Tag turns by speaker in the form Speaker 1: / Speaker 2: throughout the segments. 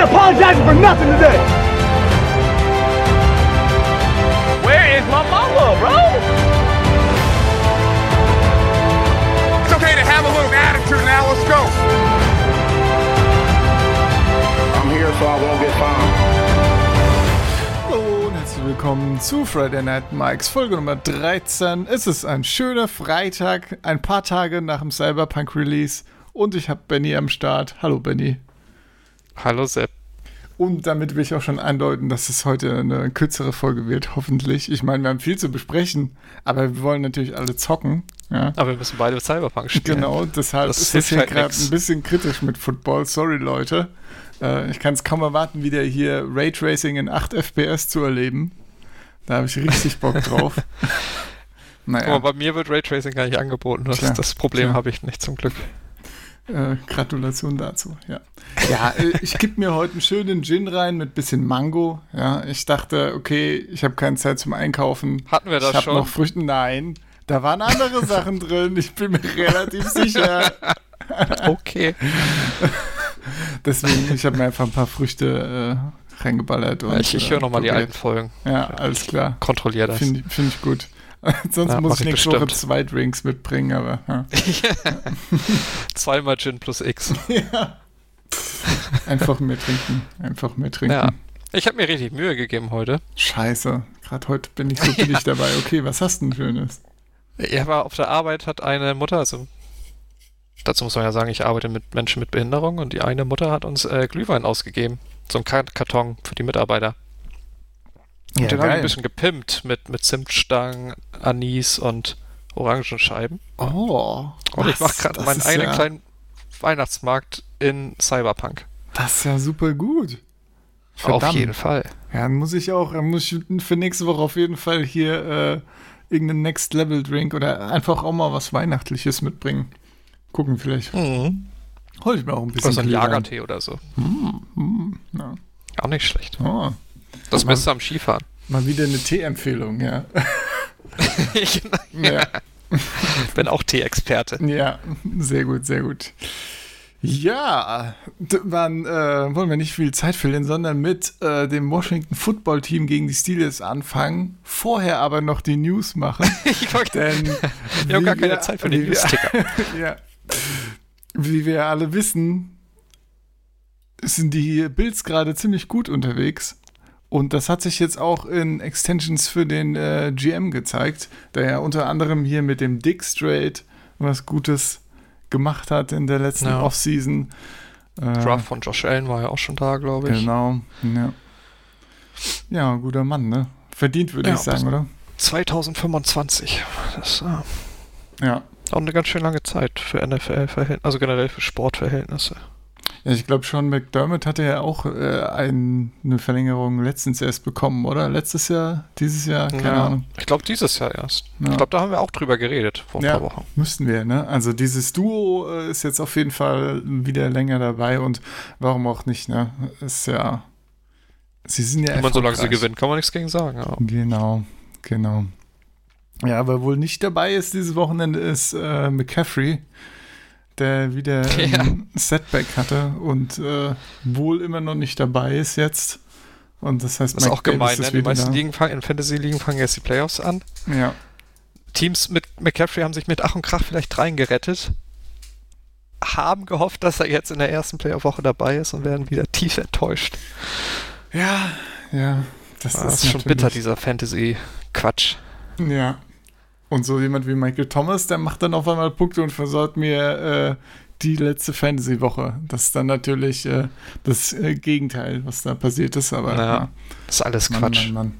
Speaker 1: ain't apologizing for nothing today.
Speaker 2: Where is my mama, bro?
Speaker 3: It's okay to have a little attitude now. Let's go.
Speaker 4: I'm here so I won't get fined.
Speaker 5: Hallo und herzlich willkommen zu Friday Night Mikes Folge Nummer 13. Es ist ein schöner Freitag, ein paar Tage nach dem Cyberpunk Release und ich habe Benny am Start. Hallo Benny.
Speaker 6: Hallo Sepp.
Speaker 5: Und damit will ich auch schon andeuten, dass es heute eine kürzere Folge wird, hoffentlich. Ich meine, wir haben viel zu besprechen, aber wir wollen natürlich alle zocken. Ja.
Speaker 6: Aber wir müssen beide Cyberpunk spielen.
Speaker 5: Genau, deshalb
Speaker 6: Das
Speaker 5: ist
Speaker 6: hilft
Speaker 5: hier
Speaker 6: halt
Speaker 5: gerade ein bisschen kritisch mit Football. Sorry, Leute. Äh, ich kann es kaum erwarten, wieder hier Raytracing in 8 FPS zu erleben. Da habe ich richtig Bock drauf. naja,
Speaker 6: Aber bei mir wird Raytracing gar nicht angeboten. Das,
Speaker 5: Klar,
Speaker 6: das Problem habe ich nicht zum Glück.
Speaker 5: Äh, Gratulation dazu. Ja, ja äh, ich gebe mir heute einen schönen Gin rein mit bisschen Mango. Ja, ich dachte, okay, ich habe keine Zeit zum Einkaufen.
Speaker 6: Hatten wir das
Speaker 5: ich habe
Speaker 6: schon?
Speaker 5: noch Früchte. Nein, da waren andere Sachen drin. Ich bin mir relativ sicher.
Speaker 6: Okay.
Speaker 5: Deswegen, ich habe mir einfach ein paar Früchte äh, reingeballert. Und,
Speaker 6: ich ich
Speaker 5: äh,
Speaker 6: höre nochmal die
Speaker 5: probiert.
Speaker 6: alten Folgen.
Speaker 5: Ja, alles klar.
Speaker 6: Kontrolliere das.
Speaker 5: Finde find ich gut. Sonst
Speaker 6: Ja,
Speaker 5: muss ich nächste Woche zwei Drinks mitbringen, aber ja.
Speaker 6: Zweimal Gin plus X.
Speaker 5: ja. Einfach mehr trinken. Einfach mehr trinken.
Speaker 6: Ja. Ich habe mir richtig Mühe gegeben heute.
Speaker 5: Scheiße. Gerade heute bin ich so billig dabei. Okay, was hast du denn Schönes?
Speaker 6: Er war auf der Arbeit, hat eine Mutter, also dazu muss man ja sagen, ich arbeite mit Menschen mit Behinderung und die eine Mutter hat uns äh, Glühwein ausgegeben. So ein Kar- Karton für die Mitarbeiter. Und den habe ich ein bisschen gepimpt mit, mit Zimtstangen, Anis und Orangenscheiben.
Speaker 5: Oh.
Speaker 6: Und ich
Speaker 5: was?
Speaker 6: mache gerade meinen eigenen
Speaker 5: ja,
Speaker 6: kleinen Weihnachtsmarkt in Cyberpunk.
Speaker 5: Das ist ja super gut.
Speaker 6: Auf
Speaker 5: Verdammt.
Speaker 6: jeden Fall.
Speaker 5: Ja, dann muss ich auch, dann muss ich für nächste Woche auf jeden Fall hier äh, irgendeinen Next Level Drink oder einfach auch mal was Weihnachtliches mitbringen. Gucken, vielleicht
Speaker 6: Mhm.
Speaker 5: hol ich mir auch ein bisschen.
Speaker 6: Oder so ein. Lagertee oder so.
Speaker 5: Ja.
Speaker 6: Auch nicht schlecht.
Speaker 5: Oh,
Speaker 6: Das
Speaker 5: mal,
Speaker 6: Beste am Skifahren.
Speaker 5: mal wieder eine Tee-Empfehlung, ja.
Speaker 6: ich
Speaker 5: ja.
Speaker 6: bin auch Tee-Experte.
Speaker 5: Ja, sehr gut, sehr gut. Ja, d- wann äh, wollen wir nicht viel Zeit verlieren, sondern mit äh, dem Washington Football Team gegen die Steelers anfangen. Vorher aber noch die News machen,
Speaker 6: Ich war-
Speaker 5: denn
Speaker 6: Wir
Speaker 5: wie
Speaker 6: haben gar keine
Speaker 5: wir-
Speaker 6: Zeit für den News-Ticker.
Speaker 5: ja. Wie wir alle wissen, sind die Bills gerade ziemlich gut unterwegs. Und das hat sich jetzt auch in Extensions für den äh, GM gezeigt, der ja unter anderem hier mit dem Dick Straight was Gutes gemacht hat in der letzten
Speaker 6: Ja.
Speaker 5: Offseason. Äh,
Speaker 6: Draft von Josh Allen war ja auch schon da, glaube ich.
Speaker 5: Genau. Ja. ja, guter Mann, ne? Verdient, würde
Speaker 6: Ja,
Speaker 5: ich sagen, oder?
Speaker 6: 2025. Das äh,
Speaker 5: Ja.
Speaker 6: auch eine ganz schön lange Zeit für NFL-Verhältnisse, also generell für Sportverhältnisse.
Speaker 5: Ja, ich glaube schon, McDermott hatte ja auch äh, ein, eine Verlängerung letztens erst bekommen, oder? Letztes Jahr, dieses Jahr, keine
Speaker 6: ja,
Speaker 5: Ahnung.
Speaker 6: Ich glaube, dieses Jahr erst.
Speaker 5: Ja.
Speaker 6: Ich glaube, da haben wir auch drüber geredet vor ein
Speaker 5: Ja,
Speaker 6: paar Wochen.
Speaker 5: müssten wir, ne? Also dieses Duo äh, ist jetzt auf jeden Fall wieder länger dabei und warum auch nicht, ne? Ist ja. Sie sind ja
Speaker 6: Wenn man solange sie
Speaker 5: erfolgreich.
Speaker 6: gewinnen, kann man nichts gegen sagen.
Speaker 5: Genau, genau. Ja, aber wohl nicht dabei ist dieses Wochenende ist äh, McCaffrey, der wieder
Speaker 6: Ja.
Speaker 5: ein Setback hatte und äh, wohl immer noch nicht dabei ist jetzt. Und das heißt,
Speaker 6: Das ist auch gemein, ne?
Speaker 5: ist
Speaker 6: Die
Speaker 5: wieder
Speaker 6: meisten. Ligen fangen, in Fantasy-Ligen fangen jetzt die Playoffs an.
Speaker 5: Ja,
Speaker 6: Teams mit McCaffrey haben sich mit Ach und Krach vielleicht reingerettet, haben gehofft, dass er jetzt in der ersten Playoff-Woche dabei ist und werden wieder tief enttäuscht.
Speaker 5: ja, ja. Das,
Speaker 6: Das,
Speaker 5: ist,
Speaker 6: ist schon bitter, dieser Fantasy-Quatsch.
Speaker 5: Ja. Und so jemand wie Michael Thomas, der macht dann auf einmal Punkte und versorgt mir äh, die letzte Fantasy-Woche. Das ist dann natürlich äh, das äh, Gegenteil, was da passiert ist, aber
Speaker 6: Ja,
Speaker 5: ja.
Speaker 6: Das ist alles
Speaker 5: Mann,
Speaker 6: Quatsch.
Speaker 5: Mann, Mann.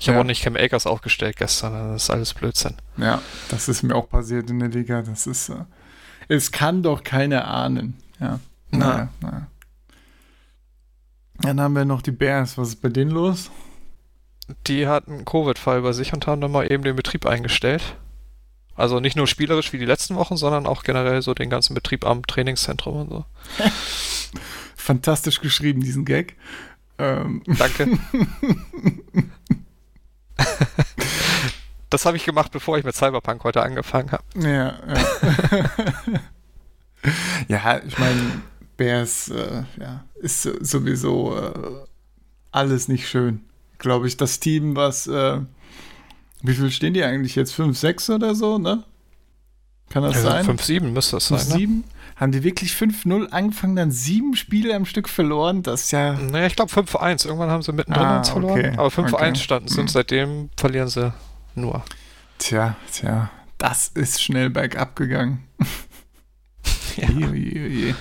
Speaker 6: Ich habe
Speaker 5: Ja.
Speaker 6: auch nicht Cam Akers aufgestellt gestern, das ist alles Blödsinn.
Speaker 5: Ja, das ist mir auch passiert in der Liga. Das ist, äh, es kann doch keiner ahnen. Ja, naja, naja. Dann haben wir noch die Bears. Was ist bei denen los?
Speaker 6: Die hatten einen Covid-Fall bei sich und haben dann mal eben den Betrieb eingestellt. Also nicht nur spielerisch wie die letzten Wochen, sondern auch generell so den ganzen Betrieb am Trainingszentrum und so.
Speaker 5: Fantastisch geschrieben, diesen Gag. Ähm,
Speaker 6: Danke. das habe ich gemacht, bevor ich mit Cyberpunk heute angefangen habe.
Speaker 5: Ja, ja. ja, ich meine, Bears, äh, ja, ist sowieso äh, alles nicht schön. Glaube ich, das Team, was, äh, wie viel stehen die eigentlich jetzt? 5, 6 oder so, ne? Kann das
Speaker 6: Also
Speaker 5: sein?
Speaker 6: 5-7 müsste das sein,
Speaker 5: 5,
Speaker 6: ne?
Speaker 5: 7? Haben die wirklich 5-0 angefangen, dann sieben Spiele am Stück verloren? Das ist ja.
Speaker 6: Ne, ich glaube 5-1. Irgendwann haben sie mittendrin
Speaker 5: Ah,
Speaker 6: eins verloren.
Speaker 5: okay,
Speaker 6: Aber 5-1
Speaker 5: okay.
Speaker 6: standen sie
Speaker 5: Hm.
Speaker 6: und seitdem verlieren sie nur.
Speaker 5: Tja, tja, das ist schnell bergab gegangen.
Speaker 6: Ja.
Speaker 5: Ui, ui, ui.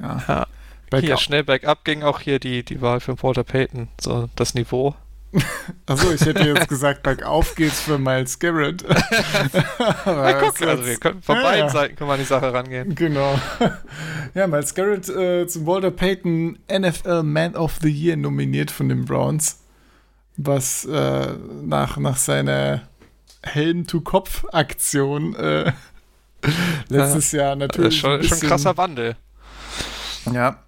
Speaker 5: Ja.
Speaker 6: Ja.
Speaker 5: Bergab.
Speaker 6: Hier schnell bergab ging auch hier die, die Wahl für Walter Payton. So das Niveau.
Speaker 5: Achso, ich hätte jetzt gesagt, bergauf geht's für Miles Garrett.
Speaker 6: Na, guck, also wir können von
Speaker 5: Ja,
Speaker 6: beiden
Speaker 5: ja.
Speaker 6: Seiten können wir an die Sache rangehen.
Speaker 5: Genau. Ja, Miles Garrett äh, zum Walter Payton NFL Man of the Year nominiert von den Browns. Was äh, nach, nach seiner Helm-to-Kopf-Aktion äh, letztes Jahr
Speaker 6: Das
Speaker 5: natürlich.
Speaker 6: ist schon,
Speaker 5: ein
Speaker 6: schon krasser Wandel.
Speaker 5: Ja.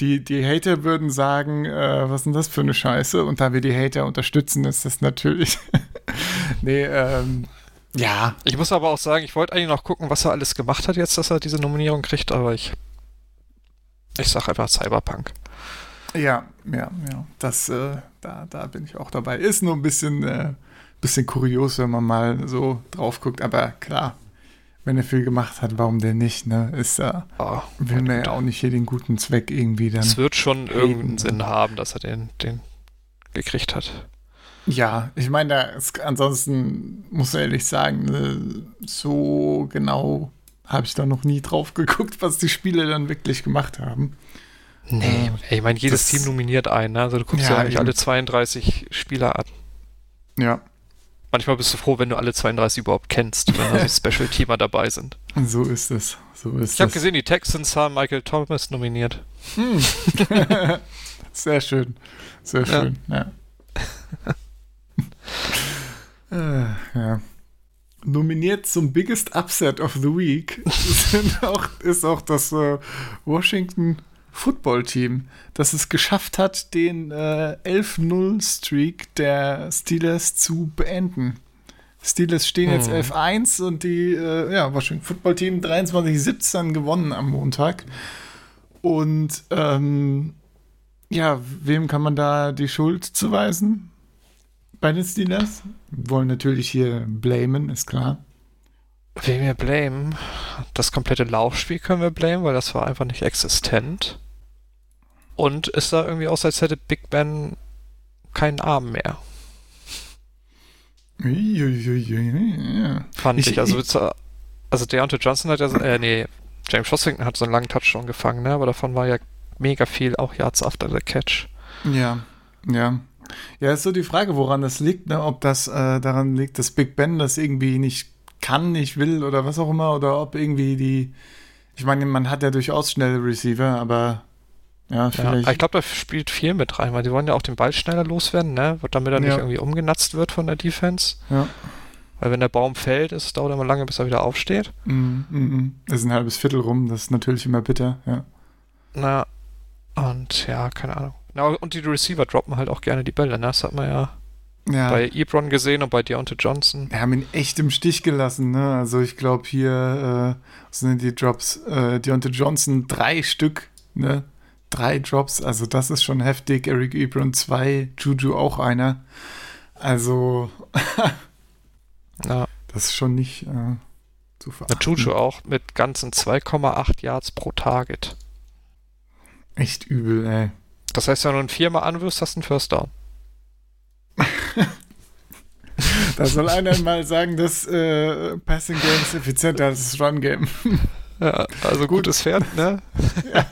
Speaker 5: Die, die Hater würden sagen, äh, was ist denn das für eine Scheiße? Und da wir die Hater unterstützen, ist das natürlich. nee, ähm, ja.
Speaker 6: Ich muss aber auch sagen, ich wollte eigentlich noch gucken, was er alles gemacht hat jetzt, dass er diese Nominierung kriegt, aber ich. Ich sag einfach Cyberpunk.
Speaker 5: Ja, ja, ja. Das, äh, da, da bin ich auch dabei. Ist nur ein bisschen, äh, bisschen kurios, wenn man mal so drauf guckt, aber klar, wenn er viel gemacht hat, warum denn nicht, ne? Ist ja,
Speaker 6: Oh,
Speaker 5: will man ja auch nicht hier den guten Zweck irgendwie dann.
Speaker 6: es wird schon irgendeinen
Speaker 5: Payton.
Speaker 6: Sinn haben, dass er den, den gekriegt hat.
Speaker 5: Ja, ich meine, ansonsten muss ich ehrlich sagen, ne, so genau habe ich da noch nie drauf geguckt, was die Spiele dann wirklich gemacht haben.
Speaker 6: Nee, ey, ich meine, jedes
Speaker 5: das-
Speaker 6: Team nominiert einen. Ne? Also du guckst
Speaker 5: Ja,
Speaker 6: ja, eigentlich alle 32 Spieler an.
Speaker 5: Ja,
Speaker 6: Manchmal bist du froh, wenn du alle 32 überhaupt kennst, wenn da so Special-Teamer dabei sind.
Speaker 5: so ist es. So ist
Speaker 6: Ich habe
Speaker 5: es.
Speaker 6: gesehen, die Texans haben Michael Thomas nominiert.
Speaker 5: Sehr schön. Sehr
Speaker 6: Ja.
Speaker 5: schön, ja. äh, ja. Nominiert zum Biggest Upset of the Week auch, ist auch das äh, Washington Football Team, das es geschafft hat, den äh, 11-0-Streak der Steelers zu beenden. Steelers stehen jetzt
Speaker 6: Hm.
Speaker 5: 11-1 und die äh, ja, Washington Football Team 23-17 gewonnen am Montag. Und ähm, ja, wem kann man da die Schuld zuweisen? Bei den Steelers? Wollen natürlich hier blamen, ist klar.
Speaker 6: Wen wir blamen? Das komplette Laufspiel können wir blamen, weil das war einfach nicht existent. Und es sah irgendwie aus, als hätte Big Ben keinen Arm mehr. Fand
Speaker 5: Ich-
Speaker 6: ich. Also,
Speaker 5: ich-
Speaker 6: also Deontay Johnson hat ja, so- äh, nee, James Washington hat so einen langen Touchdown gefangen, ne? Aber davon war ja mega viel auch Yards after the catch.
Speaker 5: Ja, ja. Ja, ist so die Frage, woran das liegt, ne? ob das äh, daran liegt, dass Big Ben das irgendwie nicht kann, nicht will oder was auch immer, oder ob irgendwie die. Ich meine, man hat ja durchaus schnelle Receiver, aber ja,
Speaker 6: Ja,
Speaker 5: vielleicht.
Speaker 6: ich glaube, da spielt viel mit rein, weil die wollen ja auch den Ball schneller loswerden, ne? Damit er nicht
Speaker 5: Ja.
Speaker 6: irgendwie umgenatzt wird von der Defense.
Speaker 5: ja.
Speaker 6: Weil wenn der Baum fällt, es dauert immer lange, bis er wieder aufsteht.
Speaker 5: Mm, mm, mm. Das ist ein halbes Viertel rum, das ist natürlich immer bitter, ja.
Speaker 6: Na, und ja, keine Ahnung. Na, und die Receiver droppen halt auch gerne die Bälle, ne? Das hat man ja,
Speaker 5: Ja.
Speaker 6: bei Ebron gesehen und bei Deontay Johnson.
Speaker 5: Wir haben ihn echt im Stich gelassen, ne? Also ich glaube hier äh, was sind die Drops? Äh, Deontay Johnson drei Stück, ne? Drei Drops, also das ist schon heftig. Eric Ebron zwei, Juju auch einer. Also
Speaker 6: Ja,
Speaker 5: das ist schon nicht äh, zu verachten.
Speaker 6: Juju auch mit ganzen 2,8 Yards pro Target.
Speaker 5: Echt übel, ey.
Speaker 6: Das heißt, wenn du ihn viermal anwirfst, hast du einen First Down.
Speaker 5: Da soll einer mal sagen, dass äh, Passing Game ist effizienter als das Run Game.
Speaker 6: Ja, also gutes Pferd, ne?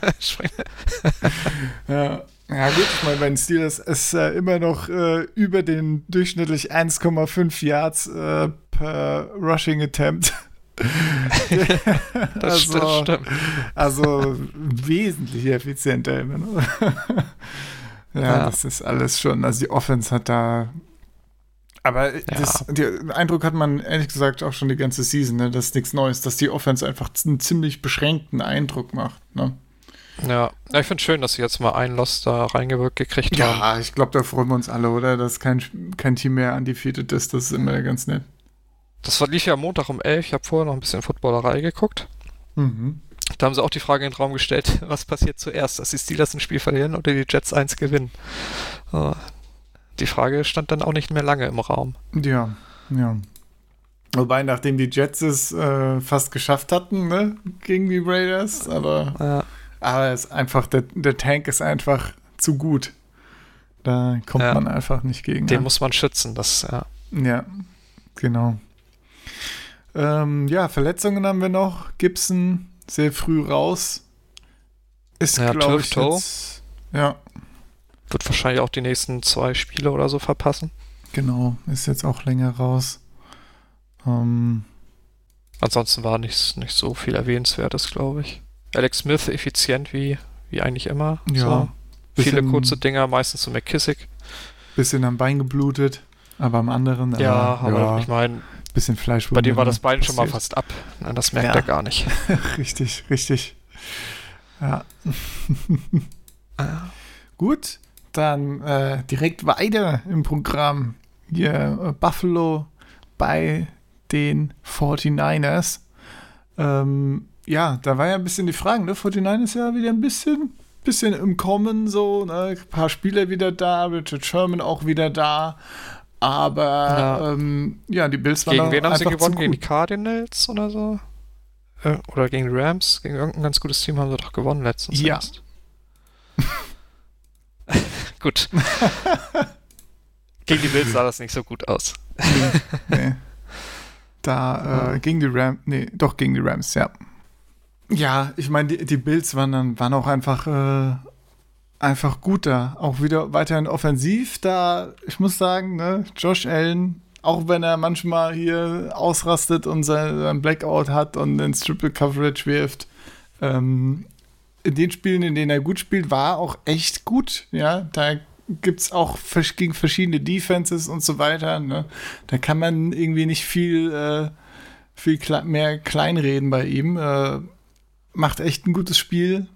Speaker 5: Ja. Ja gut, ich meine, bei den Steelers ist äh, immer noch äh, über den durchschnittlich 1,5 Yards äh, per Rushing Attempt.
Speaker 6: das,
Speaker 5: also,
Speaker 6: das stimmt.
Speaker 5: also wesentlich effizienter immer noch. Ja,
Speaker 6: Ja.
Speaker 5: das ist alles schon, also die Offense hat da aber das, den Eindruck hat man ehrlich gesagt auch schon die ganze Season, ne? das ist nichts Neues, dass die Offense einfach einen ziemlich beschränkten Eindruck macht. Ne?
Speaker 6: Ja, ja ich finde schön, dass sie jetzt mal einen Loss da reingewirkt gekriegt haben.
Speaker 5: Ja, ich glaube, da freuen wir uns alle, oder? Dass kein, kein Team mehr undefeated ist. Das ist immer ganz nett.
Speaker 6: Das war, lief ja am Montag um 11. Ich habe vorher noch ein bisschen Footballerei geguckt.
Speaker 5: Mhm.
Speaker 6: Da haben sie auch die Frage in den Raum gestellt, was passiert zuerst, dass die Steelers ein Spiel verlieren oder die Jets eins gewinnen. Äh, die Frage stand dann auch nicht mehr lange im Raum.
Speaker 5: Ja, ja. Wobei, nachdem die Jets es äh, fast geschafft hatten, ne, gegen die Raiders, aber,
Speaker 6: Ja.
Speaker 5: aber es ist einfach, der, der Tank ist einfach zu gut. Da kommt
Speaker 6: Ja.
Speaker 5: man einfach nicht gegen.
Speaker 6: Den
Speaker 5: an.
Speaker 6: muss man schützen. Das, ja.
Speaker 5: Ja, genau. Ähm, ja, Verletzungen haben wir noch. Gibson sehr früh raus. Ist,
Speaker 6: Ja,
Speaker 5: glaube ich, jetzt, ja,
Speaker 6: Wird wahrscheinlich auch die nächsten zwei Spiele oder so verpassen.
Speaker 5: genau. Ist jetzt auch länger raus. Ähm,
Speaker 6: Ansonsten war nicht, nicht so viel Erwähnenswertes, glaube ich. Alex Smith effizient wie, wie eigentlich immer.
Speaker 5: Ja,
Speaker 6: So. Viele kurze Dinger, meistens zu McKissick.
Speaker 5: bisschen am Bein geblutet, aber am anderen,
Speaker 6: Ja,
Speaker 5: aber,
Speaker 6: aber ich meine,
Speaker 5: bisschen Fleisch.
Speaker 6: bei dem war das Bein schon mal
Speaker 5: passiert.
Speaker 6: fast ab. Na, Das merkt
Speaker 5: Ja.
Speaker 6: er gar nicht.
Speaker 5: richtig, richtig. Ja. Gut, dann äh, direkt weiter im Programm. Hier äh, Buffalo bei den 49ers. Ähm, ja, da war ja ein bisschen die Frage, ne? 49ers ja wieder ein bisschen, bisschen im Kommen, so, ne? Ein paar Spieler wieder da, Richard Sherman auch wieder da. Aber ja, ähm, ja die Bills waren
Speaker 6: Gegen wen haben sie gewonnen? Gegen die. Cardinals oder so? Äh, oder gegen die Rams? Gegen irgendein ganz gutes Team haben sie doch gewonnen letztens.
Speaker 5: Ja.
Speaker 6: gut. gegen die Bills sah das nicht so gut aus.
Speaker 5: nee. Da äh, gegen die Rams, nee, doch gegen die Rams, ja. Ja, ich meine, die, die Bills waren dann waren auch einfach äh, einfach gut da, auch wieder weiterhin offensiv da. Ich muss sagen, ne, Josh Allen, auch wenn er manchmal hier ausrastet und sein, Blackout hat und ins Triple Coverage wirft, ähm, in den Spielen, in denen er gut spielt, war auch echt gut. Ja, da gibt es auch gegen verschiedene Defenses und so weiter. Ne? Da kann man irgendwie nicht viel, äh, viel mehr kleinreden bei ihm. Äh, macht echt ein gutes Spiel.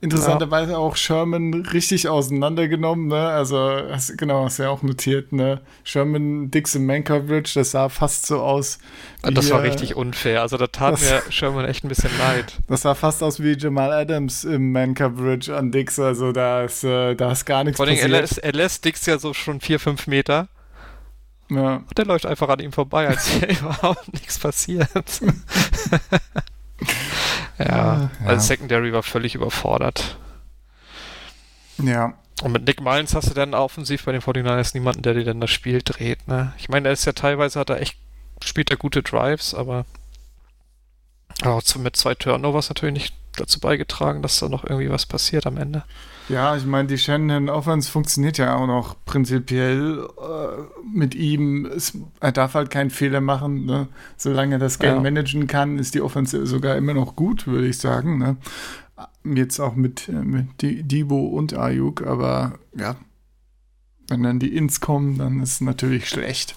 Speaker 5: Interessanterweise auch Sherman richtig auseinandergenommen, ne? Also, hast, genau, hast du ja auch notiert, ne? Sherman, Dixon Man Coverage, das sah fast so aus. wie
Speaker 6: Das war
Speaker 5: hier-
Speaker 6: richtig unfair. Also da tat
Speaker 5: das-
Speaker 6: mir Sherman echt ein bisschen leid.
Speaker 5: Das sah fast aus wie Jamal Adams im Man-Coverage an Dix. Also da ist, äh, da ist gar nichts
Speaker 6: Vor allem, er
Speaker 5: passiert.
Speaker 6: lässt, er lässt Dix ja so schon vier, fünf Meter
Speaker 5: Ja.
Speaker 6: und der läuft einfach an ihm vorbei, als wäre überhaupt nichts passiert. ja,
Speaker 5: Ja.
Speaker 6: also Secondary war völlig überfordert.
Speaker 5: ja,
Speaker 6: Und mit Nick Mullins hast du dann offensiv bei den 49ers niemanden, der dir dann das Spiel dreht. Ne? Ich meine, er ist ja teilweise, hat er echt, spielt er gute Drives, aber auch mit zwei Turnovers natürlich nicht dazu beigetragen, dass da noch irgendwie was passiert am Ende.
Speaker 5: ja, ich meine, die Shannon Offense funktioniert ja auch noch prinzipiell äh, mit ihm. Es, er darf halt keinen Fehler machen. Ne? Solange er das Game
Speaker 6: Ja.
Speaker 5: managen kann, ist die Offense sogar immer noch gut, würde ich sagen. Ne? Jetzt auch mit, äh, mit Debo und Ayuk, aber ja, wenn dann die Ins kommen, dann ist es natürlich schlecht.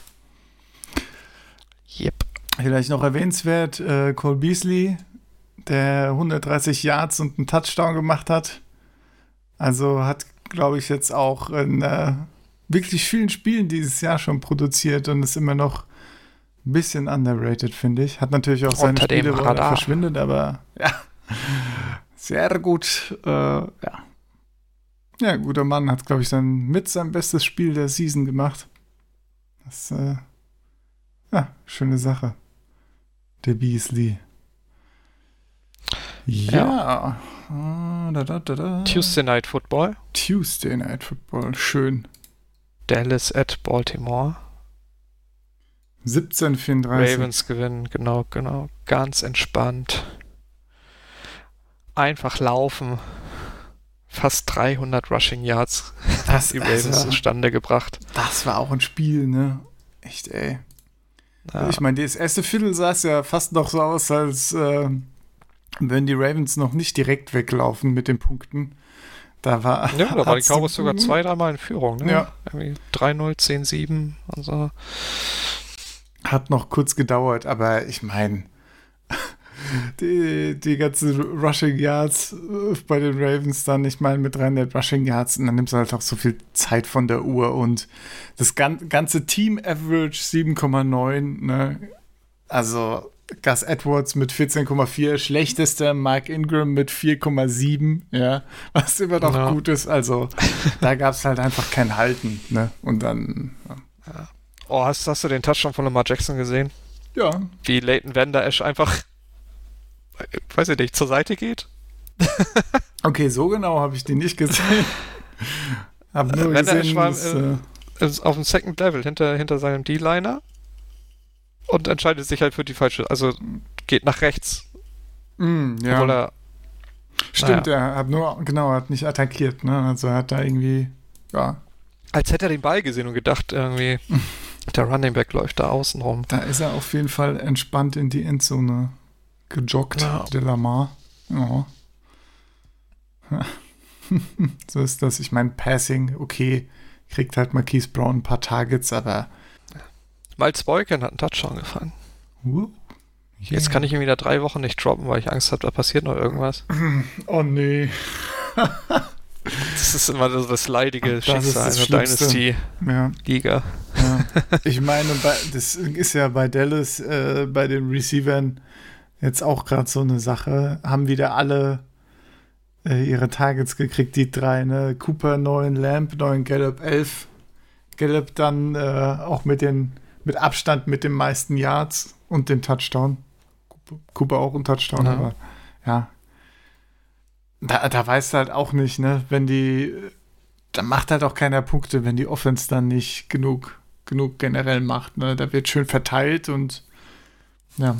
Speaker 6: Yep.
Speaker 5: Vielleicht noch erwähnenswert, äh, Cole Beasley, der 130 Yards und einen Touchdown gemacht hat. Also hat, glaube ich, jetzt auch in äh, wirklich vielen Spielen dieses Jahr schon produziert und ist immer noch ein bisschen underrated, finde ich. Hat natürlich auch seine
Speaker 6: Unter
Speaker 5: Spiele, wo er verschwindet, aber ja, sehr gut. Äh, ja. ja, guter Mann hat, glaube ich, sein, mit sein bestes Spiel der Season gemacht. Das, äh, ja, schöne Sache. Der Beasley. Ja. Ah, Da, da, da, da.
Speaker 6: Tuesday Night Football.
Speaker 5: Tuesday Night Football. Schön.
Speaker 6: Dallas at Baltimore.
Speaker 5: 17:34.
Speaker 6: Ravens gewinnen, genau, genau. Ganz entspannt. Einfach laufen. Fast 300 Rushing Yards
Speaker 5: Das,
Speaker 6: die Ravens
Speaker 5: also,
Speaker 6: zustande gebracht.
Speaker 5: das war auch ein Spiel, ne? Echt, ey.
Speaker 6: Ja.
Speaker 5: Ich meine, das erste Viertel sah es ja fast noch so aus, als äh, wenn die Ravens noch nicht direkt weglaufen mit den Punkten. Da war.
Speaker 6: Ja, da waren die Cowboys sogar zwei, dreimal in Führung. Ne?
Speaker 5: Ja.
Speaker 6: Irgendwie 3-0, 10-7 und so.
Speaker 5: Hat noch kurz gedauert, aber ich meine, die, die ganzen Rushing Yards äh, bei den Ravens dann, ich meine, mit 300 Rushing Yards, und dann nimmst du halt auch so viel Zeit von der Uhr und das gan ganze Team Average 7,9, ne? Also Gus Edwards mit 14,4, schlechtester Mark Ingram mit 4,7, ja, was immer noch
Speaker 6: Ja.
Speaker 5: gut ist. Also da gab es halt einfach kein Halten, ne? Und dann,
Speaker 6: Oh, hast, hast du den Touchdown von Lamar Jackson gesehen?
Speaker 5: ja,
Speaker 6: Wie Leighton Vander Esch einfach, weiß ich nicht, zur Seite geht?
Speaker 5: okay, so genau habe ich den nicht gesehen. Hab nur
Speaker 6: Wenn er
Speaker 5: gesehen, dass,
Speaker 6: äh,
Speaker 5: äh,
Speaker 6: ist auf dem Second Level hinter, hinter seinem D-Liner und entscheidet sich halt für die falsche, also geht nach rechts,
Speaker 5: mh, ja.
Speaker 6: obwohl er,
Speaker 5: Stimmt, er hat nur, genau, er hat nicht attackiert, ne? Also er hat da irgendwie, ja,
Speaker 6: als hätte er den Ball gesehen und gedacht, irgendwie, der Running Back läuft da außen rum.
Speaker 5: da ist er auf jeden Fall entspannt in die Endzone gejoggt,
Speaker 6: Ja.
Speaker 5: der Lamar. Ja. so ist das. Ich meine, Passing, okay, kriegt halt Marquise Brown ein paar Targets, aber
Speaker 6: Miles Boykin hat einen Touchdown gefangen.
Speaker 5: uh,
Speaker 6: Jetzt kann ich ihn wieder drei Wochen nicht droppen, weil ich Angst habe, da passiert noch irgendwas.
Speaker 5: Oh nee.
Speaker 6: Das ist immer so das leidige
Speaker 5: Das
Speaker 6: Schicksal
Speaker 5: das
Speaker 6: einer. Dynasty-Liga.
Speaker 5: Ja. Ja. Ich meine, das ist ja bei Dallas, äh, bei den Receivern jetzt auch gerade so eine Sache. Haben wieder alle äh, ihre Targets gekriegt, die drei, ne? Cooper 9, Lamb 9, Gallup 11. Gallup dann äh, auch mit den mit Abstand mit den meisten Yards und den Touchdown. Cooper, auch ein Touchdown,
Speaker 6: Ja.
Speaker 5: aber ja. Da, da weißt du halt auch nicht, ne? Wenn die da macht halt auch keiner Punkte, wenn die Offense dann nicht genug, genug generell macht. Ne? Da wird schön verteilt und ja.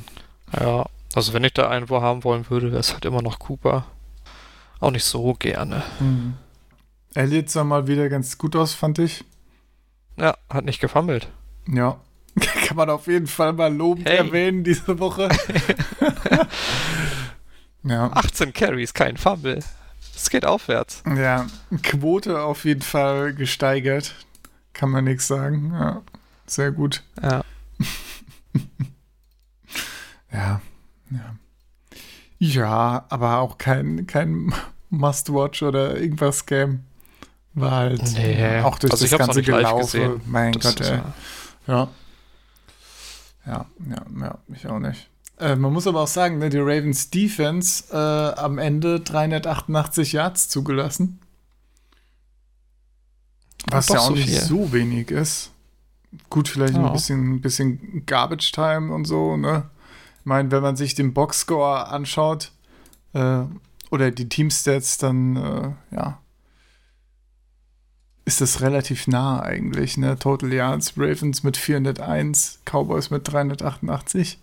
Speaker 6: Ja, also wenn ich da einen wo haben wollen würde, wäre es halt immer noch Cooper. Auch nicht so gerne.
Speaker 5: Mhm. Elliot sah mal wieder ganz gut aus, fand ich.
Speaker 6: Ja, hat nicht gefummelt.
Speaker 5: Ja. Kann man auf jeden Fall mal lobend
Speaker 6: Hey.
Speaker 5: erwähnen diese Woche. ja.
Speaker 6: 18 Carries, kein Fumble. Es geht aufwärts.
Speaker 5: Ja. Quote auf jeden Fall gesteigert. Kann man nichts sagen. Ja. Sehr gut.
Speaker 6: Ja.
Speaker 5: Ja, ja. Ja, aber auch kein, kein Must-Watch oder irgendwas Game. War halt
Speaker 6: Nee.
Speaker 5: auch durch
Speaker 6: Also
Speaker 5: das ganze Gelaufe. Mein
Speaker 6: Das
Speaker 5: Gott, ey.
Speaker 6: ja-
Speaker 5: Ja. Ja, ja, ja, ich auch nicht. Äh, man muss aber auch sagen, ne, die Ravens Defense äh, am Ende 388 Yards zugelassen. Was ja auch
Speaker 6: so
Speaker 5: nicht
Speaker 6: viel.
Speaker 5: so wenig ist. Gut, vielleicht
Speaker 6: Ja.
Speaker 5: ein bisschen, bisschen Garbage Time und so, ne? Ich meine, wenn man sich den Boxscore anschaut äh, oder die Teamstats, dann äh, ja, ist das relativ nah eigentlich, ne? Total Yards, Ravens mit 401, Cowboys mit 388.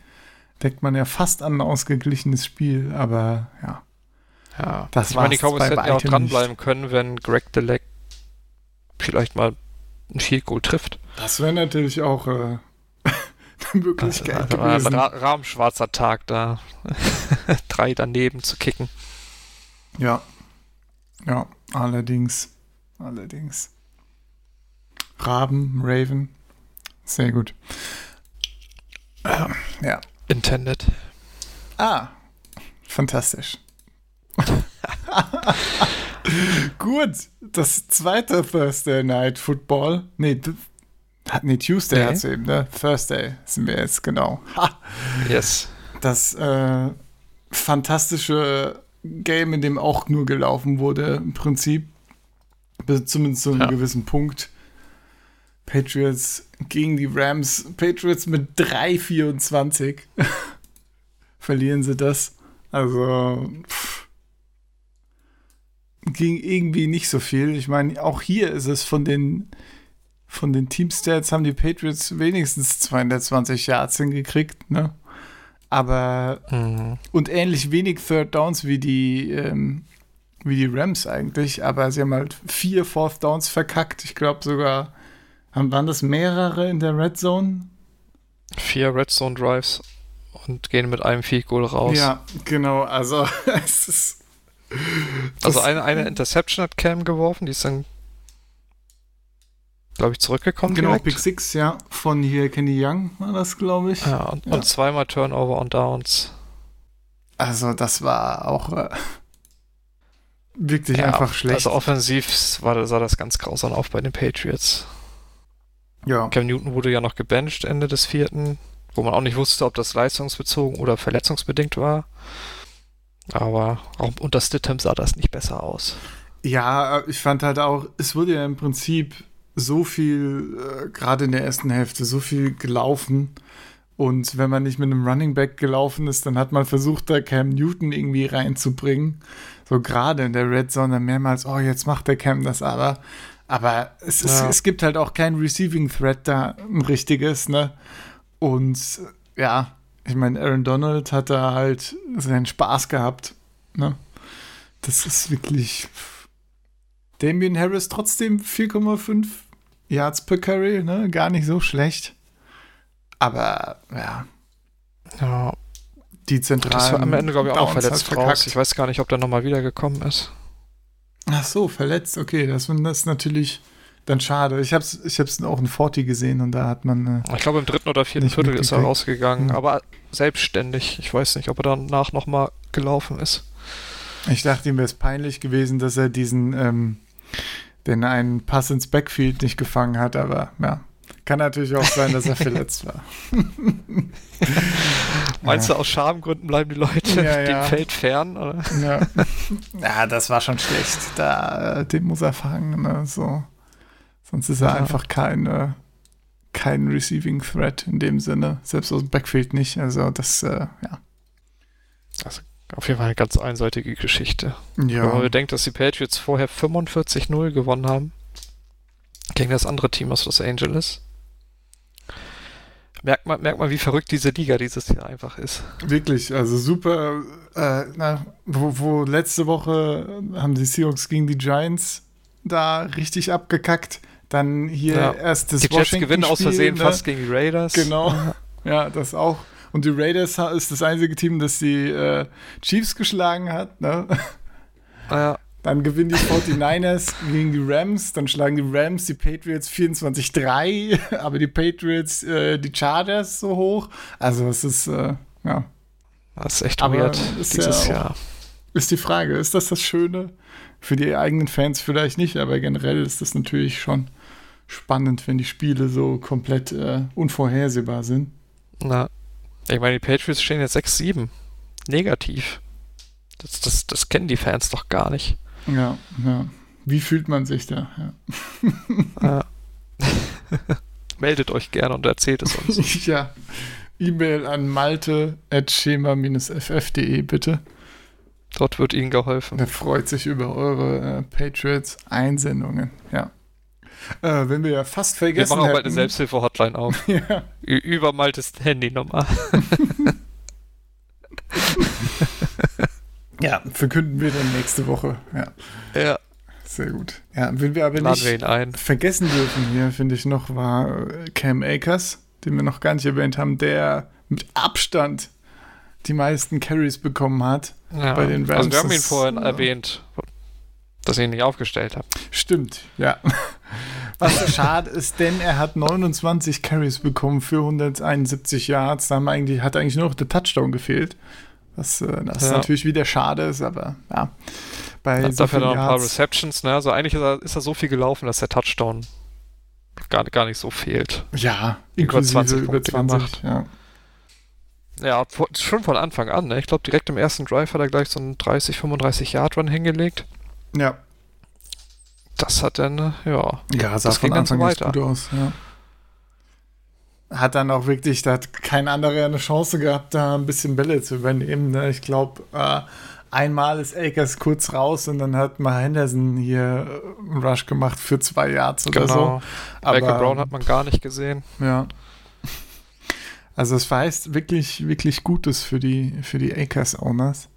Speaker 5: Denkt man ja fast an ein ausgeglichenes Spiel, aber ja.
Speaker 6: Ja,
Speaker 5: Das
Speaker 6: ich meine, die Cowboys hätten ja auch dranbleiben können, wenn Greg Deleck vielleicht mal ein Field Goal trifft.
Speaker 5: Das wäre natürlich auch äh, eine Möglichkeit
Speaker 6: Das ein
Speaker 5: gewesen.
Speaker 6: ra rahmenschwarzer Tag da. Drei daneben zu kicken.
Speaker 5: Ja. Ja, allerdings. Allerdings. Raben, Raven. Sehr gut. Ähm, ja.
Speaker 6: Intended.
Speaker 5: Ah, fantastisch. Gut, das zweite Thursday Night Football. Nee, hat nee, Tuesday
Speaker 6: Nee.
Speaker 5: hat's eben, ne? Thursday sind wir jetzt, genau. Ha!
Speaker 6: Yes.
Speaker 5: Das äh, fantastische Game, in dem auch nur gelaufen wurde, im Prinzip. Bis zumindest zu einem
Speaker 6: Ja.
Speaker 5: gewissen Punkt. Patriots gegen die Rams. Patriots mit 3,24. Verlieren sie das. Also, pff, ging irgendwie nicht so viel. Ich meine, auch hier ist es von den, von den Teamstats haben die Patriots wenigstens 220 Yards hingekriegt, ne? Aber
Speaker 6: Mhm.
Speaker 5: und ähnlich wenig Third Downs wie die, ähm, wie die Rams eigentlich, aber sie haben halt vier Fourth Downs verkackt. Ich glaube sogar, haben, waren das mehrere in der Red Zone?
Speaker 6: Vier Red Zone Drives und gehen mit einem Field Goal raus.
Speaker 5: Ja, genau. Also es ist.
Speaker 6: Also eine, eine Interception hat Cam geworfen, die ist dann, glaube ich, zurückgekommen.
Speaker 5: Genau,
Speaker 6: direkt.
Speaker 5: Pick Six, ja, von hier Kenny Young war das, glaube ich.
Speaker 6: Ja, und,
Speaker 5: Ja.
Speaker 6: und zweimal Turnover und Downs.
Speaker 5: Also das war auch äh, wirklich
Speaker 6: Ja,
Speaker 5: einfach schlecht.
Speaker 6: Also offensiv war, sah das ganz grausam auf bei den Patriots.
Speaker 5: ja.
Speaker 6: Cam Newton wurde ja noch gebencht Ende des vierten, wo man auch nicht wusste, ob das leistungsbezogen oder verletzungsbedingt war. Aber auch unter Stidham sah das nicht besser aus.
Speaker 5: Ja, ich fand halt auch, es wurde ja im Prinzip so viel, äh, gerade in der ersten Hälfte, so viel gelaufen. Und wenn man nicht mit einem Running Back gelaufen ist, dann hat man versucht, da Cam Newton irgendwie reinzubringen. So gerade in der Red Zone dann mehrmals, oh, jetzt macht der Cam das aber. Aber es,
Speaker 6: Ja.
Speaker 5: es gibt halt auch kein Receiving Threat da, ein richtiges, ne? Und ja, ich meine, Aaron Donald hat da halt seinen Spaß gehabt, ne? Das ist wirklich. Damian Harris trotzdem 4,5 Yards per Carry, ne? Gar nicht so schlecht. Aber ja,
Speaker 6: Ja,
Speaker 5: die zentralen.
Speaker 6: das war am Ende, glaube ich, auch noch verletzt
Speaker 5: hat
Speaker 6: raus. Ich weiß gar nicht, ob der nochmal wiedergekommen ist.
Speaker 5: Ach so, verletzt. Okay, das, das ist natürlich dann schade. Ich hab's, ich hab's auch in 40 gesehen und da hat man. Äh,
Speaker 6: Ich glaube, im dritten oder vierten Viertel ist er rausgegangen,
Speaker 5: Hm.
Speaker 6: aber selbstständig. Ich weiß nicht, ob er danach nochmal gelaufen ist.
Speaker 5: ich dachte, ihm wäre es peinlich gewesen, dass er diesen, ähm, den einen Pass ins Backfield nicht gefangen hat, aber ja. Kann natürlich auch sein, dass er verletzt war.
Speaker 6: Meinst du, aus Schamgründen bleiben die Leute
Speaker 5: Ja,
Speaker 6: dem
Speaker 5: ja.
Speaker 6: Feld fern? Oder?
Speaker 5: Ja. ja, das war schon schlecht. Da, äh, den muss er fangen. Ne? So. Sonst ist er
Speaker 6: Ja.
Speaker 5: einfach kein, äh, kein Receiving Threat in dem Sinne. Selbst aus dem Backfield nicht. Also das, äh, ja.
Speaker 6: Also, auf jeden Fall eine ganz einseitige Geschichte. Wenn man
Speaker 5: Ja,
Speaker 6: bedenkt, dass die Patriots vorher 45-0 gewonnen haben gegen das andere Team aus Los Angeles. Merkt man, merkt man, wie verrückt diese Liga dieses Jahr einfach ist.
Speaker 5: wirklich. Also super. Äh, na, wo, wo letzte Woche haben die Seahawks gegen die Giants da richtig abgekackt. Dann hier
Speaker 6: Ja.
Speaker 5: erst das
Speaker 6: die Jets gewinnen aus Versehen
Speaker 5: ne?
Speaker 6: fast gegen die Raiders.
Speaker 5: Genau. Ja, das auch. Und die Raiders ist das einzige Team, das die äh, Chiefs geschlagen hat. Ne?
Speaker 6: Ja,
Speaker 5: Dann gewinnen die 49ers gegen die Rams. Dann schlagen die Rams die Patriots 24-3. Aber die Patriots die, die Chargers so hoch. Also es ist, äh, ja,
Speaker 6: das ist echt
Speaker 5: Aber
Speaker 6: weird
Speaker 5: ist
Speaker 6: dieses
Speaker 5: ja auch-
Speaker 6: Jahr.
Speaker 5: ist die Frage. Ist das das Schöne? Für die eigenen Fans vielleicht nicht, aber generell ist das natürlich schon spannend, wenn die Spiele so komplett äh, unvorhersehbar sind.
Speaker 6: Na, ich meine, die Patriots stehen jetzt 6-7. Negativ. Das, das, das kennen die Fans doch gar nicht.
Speaker 5: Ja, ja. Wie fühlt man sich da? Ja.
Speaker 6: Meldet euch gerne und erzählt es uns.
Speaker 5: ja. E-Mail an malte.schema-ff.de bitte.
Speaker 6: Dort wird ihnen geholfen.
Speaker 5: Der freut sich über eure äh, Patriots-Einsendungen. Ja. Äh, wenn wir ja fast
Speaker 6: Wir
Speaker 5: vergessen
Speaker 6: machen auch bald
Speaker 5: hätten,
Speaker 6: eine Selbsthilfe-Hotline auf.
Speaker 5: ja,
Speaker 6: über Maltes Handynummer.
Speaker 5: Ja, verkünden wir dann nächste Woche. Ja,
Speaker 6: Ja,
Speaker 5: sehr gut. Ja, wenn wir aber
Speaker 6: laden wir
Speaker 5: nicht
Speaker 6: ein.
Speaker 5: vergessen dürfen hier, finde ich noch, war äh, Cam Akers, den wir noch gar nicht erwähnt haben, der mit Abstand die meisten Carries bekommen hat.
Speaker 6: Ja.
Speaker 5: bei den Rams
Speaker 6: also wir haben ihn vorhin
Speaker 5: ja.
Speaker 6: erwähnt, dass ich ihn nicht aufgestellt habe.
Speaker 5: Stimmt, ja. Was schade ist, denn er hat 29 Carries bekommen für 171 Yards. Da haben eigentlich, hat eigentlich nur noch der Touchdown gefehlt. Was äh, das
Speaker 6: Ja.
Speaker 5: natürlich wieder schade ist, aber ja. Bei
Speaker 6: Hat
Speaker 5: so
Speaker 6: dafür noch ein paar. Receptions, ne? Also eigentlich ist er, ist er so viel gelaufen, dass der Touchdown gar, gar nicht so fehlt.
Speaker 5: Ja,
Speaker 6: über
Speaker 5: inklusive
Speaker 6: 20
Speaker 5: über
Speaker 6: Punkte
Speaker 5: 20.
Speaker 6: gemacht.
Speaker 5: Ja.
Speaker 6: Ja, schon von Anfang an, ne? Ich glaube, direkt im ersten Drive hat er gleich so einen 30, 35 Yard Run hingelegt.
Speaker 5: ja.
Speaker 6: Das hat dann, äh, ja.
Speaker 5: Ja, sah
Speaker 6: Das
Speaker 5: von Anfang
Speaker 6: weiter.
Speaker 5: gut aus, ja. Hat dann auch wirklich, da hat kein anderer eine Chance gehabt, da ein bisschen Bälle zu übernehmen. Ne? Ich glaube, äh, einmal ist Akers kurz raus und dann hat mal Henderson hier äh, einen Rush gemacht für zwei Yards oder so.
Speaker 6: Genau.
Speaker 5: Aber,
Speaker 6: Michael Brown hat man gar nicht gesehen.
Speaker 5: Ja. Also es verheißt wirklich, wirklich Gutes für die, für die Akers-Owners.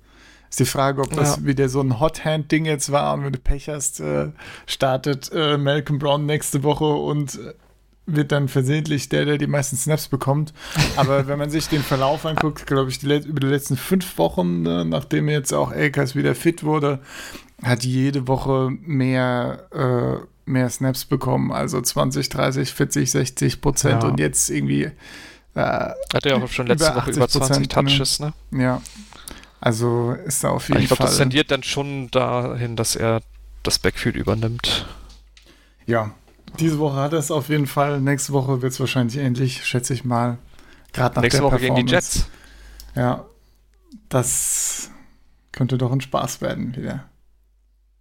Speaker 5: Ist die Frage, ob das
Speaker 6: Ja.
Speaker 5: wieder so ein Hot-Hand-Ding jetzt war und wenn du Pech hast, äh, startet äh, Malcolm Brown nächste Woche und äh, wird dann versehentlich der, der die meisten Snaps bekommt. Aber wenn man sich den Verlauf anguckt, glaube ich, die, über die letzten fünf Wochen, ne, nachdem jetzt auch Akers wieder fit wurde, hat jede Woche mehr, äh, mehr Snaps bekommen. Also 20, 30, 40, 60 Prozent
Speaker 6: Ja.
Speaker 5: und jetzt irgendwie, äh,
Speaker 6: Hat er auch schon letzte
Speaker 5: Über
Speaker 6: Woche über 20
Speaker 5: 80%, ne?
Speaker 6: Touches, ne?
Speaker 5: ja. Also ist da auf jeden
Speaker 6: Ich glaube,
Speaker 5: Fall.
Speaker 6: das tendiert dann schon dahin, dass er das Backfield übernimmt.
Speaker 5: Ja, diese Woche hat er es auf jeden Fall. Nächste Woche wird es wahrscheinlich ähnlich, schätze ich mal. Gerade nach
Speaker 6: Nächste
Speaker 5: der
Speaker 6: Woche gegen die. Jets.
Speaker 5: Ja, das könnte doch ein Spaß werden wieder.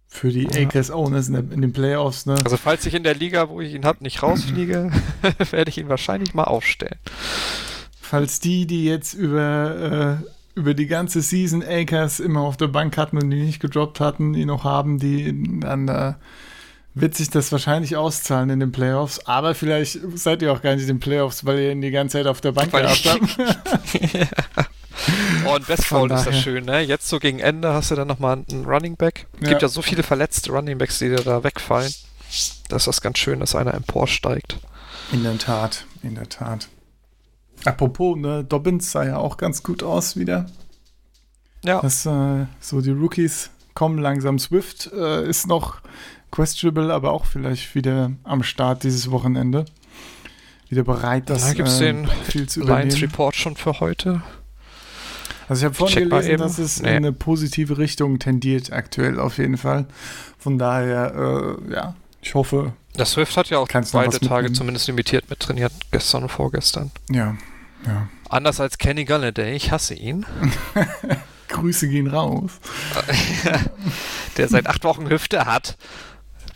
Speaker 5: Für die
Speaker 6: Ja.
Speaker 5: Akers Owners in, der, in den Playoffs, ne?
Speaker 6: Also falls ich in der Liga, wo ich ihn hab, nicht rausfliege, werde ich ihn wahrscheinlich mal aufstellen.
Speaker 5: Falls die, die jetzt über, äh, über die ganze Season Akers immer auf der Bank hatten und die nicht gedroppt hatten, die noch haben, die dann äh, wird sich das wahrscheinlich auszahlen in den Playoffs. Aber vielleicht seid ihr auch gar nicht in den Playoffs, weil ihr ihn die ganze Zeit auf der Bank
Speaker 6: Weil
Speaker 5: gehabt habt.
Speaker 6: Oh, und Best Foul ist das schön, ne? Jetzt so gegen Ende hast du dann nochmal einen Running Back. Gibt
Speaker 5: Ja.
Speaker 6: ja so viele verletzte Running Backs, die dir da wegfallen. Das ist das ganz schön, dass einer emporsteigt.
Speaker 5: In der Tat, in der Tat. Apropos, ne, Dobbins sah ja auch ganz gut aus wieder.
Speaker 6: Ja,
Speaker 5: Das, äh, so die Rookies kommen langsam. Swift äh, ist noch questionable, aber auch vielleicht wieder am Start dieses Wochenende. Wieder bereit, das
Speaker 6: Da gibt's
Speaker 5: äh,
Speaker 6: den
Speaker 5: viel zu
Speaker 6: Lions
Speaker 5: übernehmen.
Speaker 6: Report schon für heute.
Speaker 5: Also ich habe vorhin
Speaker 6: Check
Speaker 5: gelesen, dass es
Speaker 6: Nee.
Speaker 5: in eine positive Richtung tendiert aktuell auf jeden Fall. Von daher, äh, ja, ich hoffe,
Speaker 6: Der Swift hat ja auch beide Tage
Speaker 5: mitnehmen.
Speaker 6: zumindest limitiert mit trainiert, gestern und vorgestern.
Speaker 5: ja, ja.
Speaker 6: Anders als Kenny Galladay, ich hasse ihn,
Speaker 5: Grüße gehen raus.
Speaker 6: der seit acht Wochen Hüfte hat.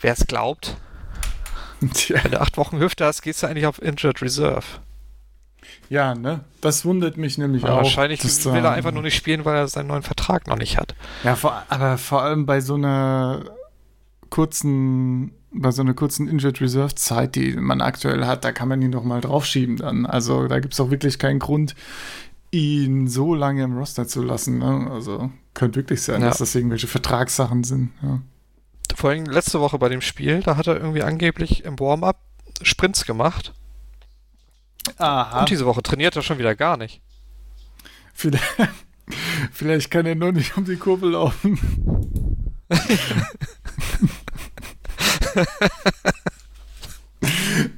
Speaker 6: Wer es glaubt,
Speaker 5: Tja.
Speaker 6: wenn du acht Wochen Hüfte hast, gehst du eigentlich auf Injured Reserve.
Speaker 5: Ja, ne? Das wundert mich nämlich
Speaker 6: Aber
Speaker 5: auch.
Speaker 6: wahrscheinlich
Speaker 5: dass
Speaker 6: will er einfach nur nicht spielen, weil er seinen neuen Vertrag noch nicht hat.
Speaker 5: Ja, vor, aber vor allem bei so einer kurzen, bei so einer kurzen Injured Reserve Zeit, die man aktuell hat, da kann man ihn doch mal draufschieben dann. Also da gibt es auch wirklich keinen Grund, ihn so lange im Roster zu lassen. Ne? Also könnte wirklich sein,
Speaker 6: Ja.
Speaker 5: dass das irgendwelche Vertragssachen sind. Ja.
Speaker 6: Vor allem letzte Woche bei dem Spiel, da hat er irgendwie angeblich im Warm-up Sprints gemacht.
Speaker 5: Aha.
Speaker 6: Und diese Woche trainiert er schon wieder gar nicht.
Speaker 5: Vielleicht, vielleicht kann er nur nicht um die Kurve laufen.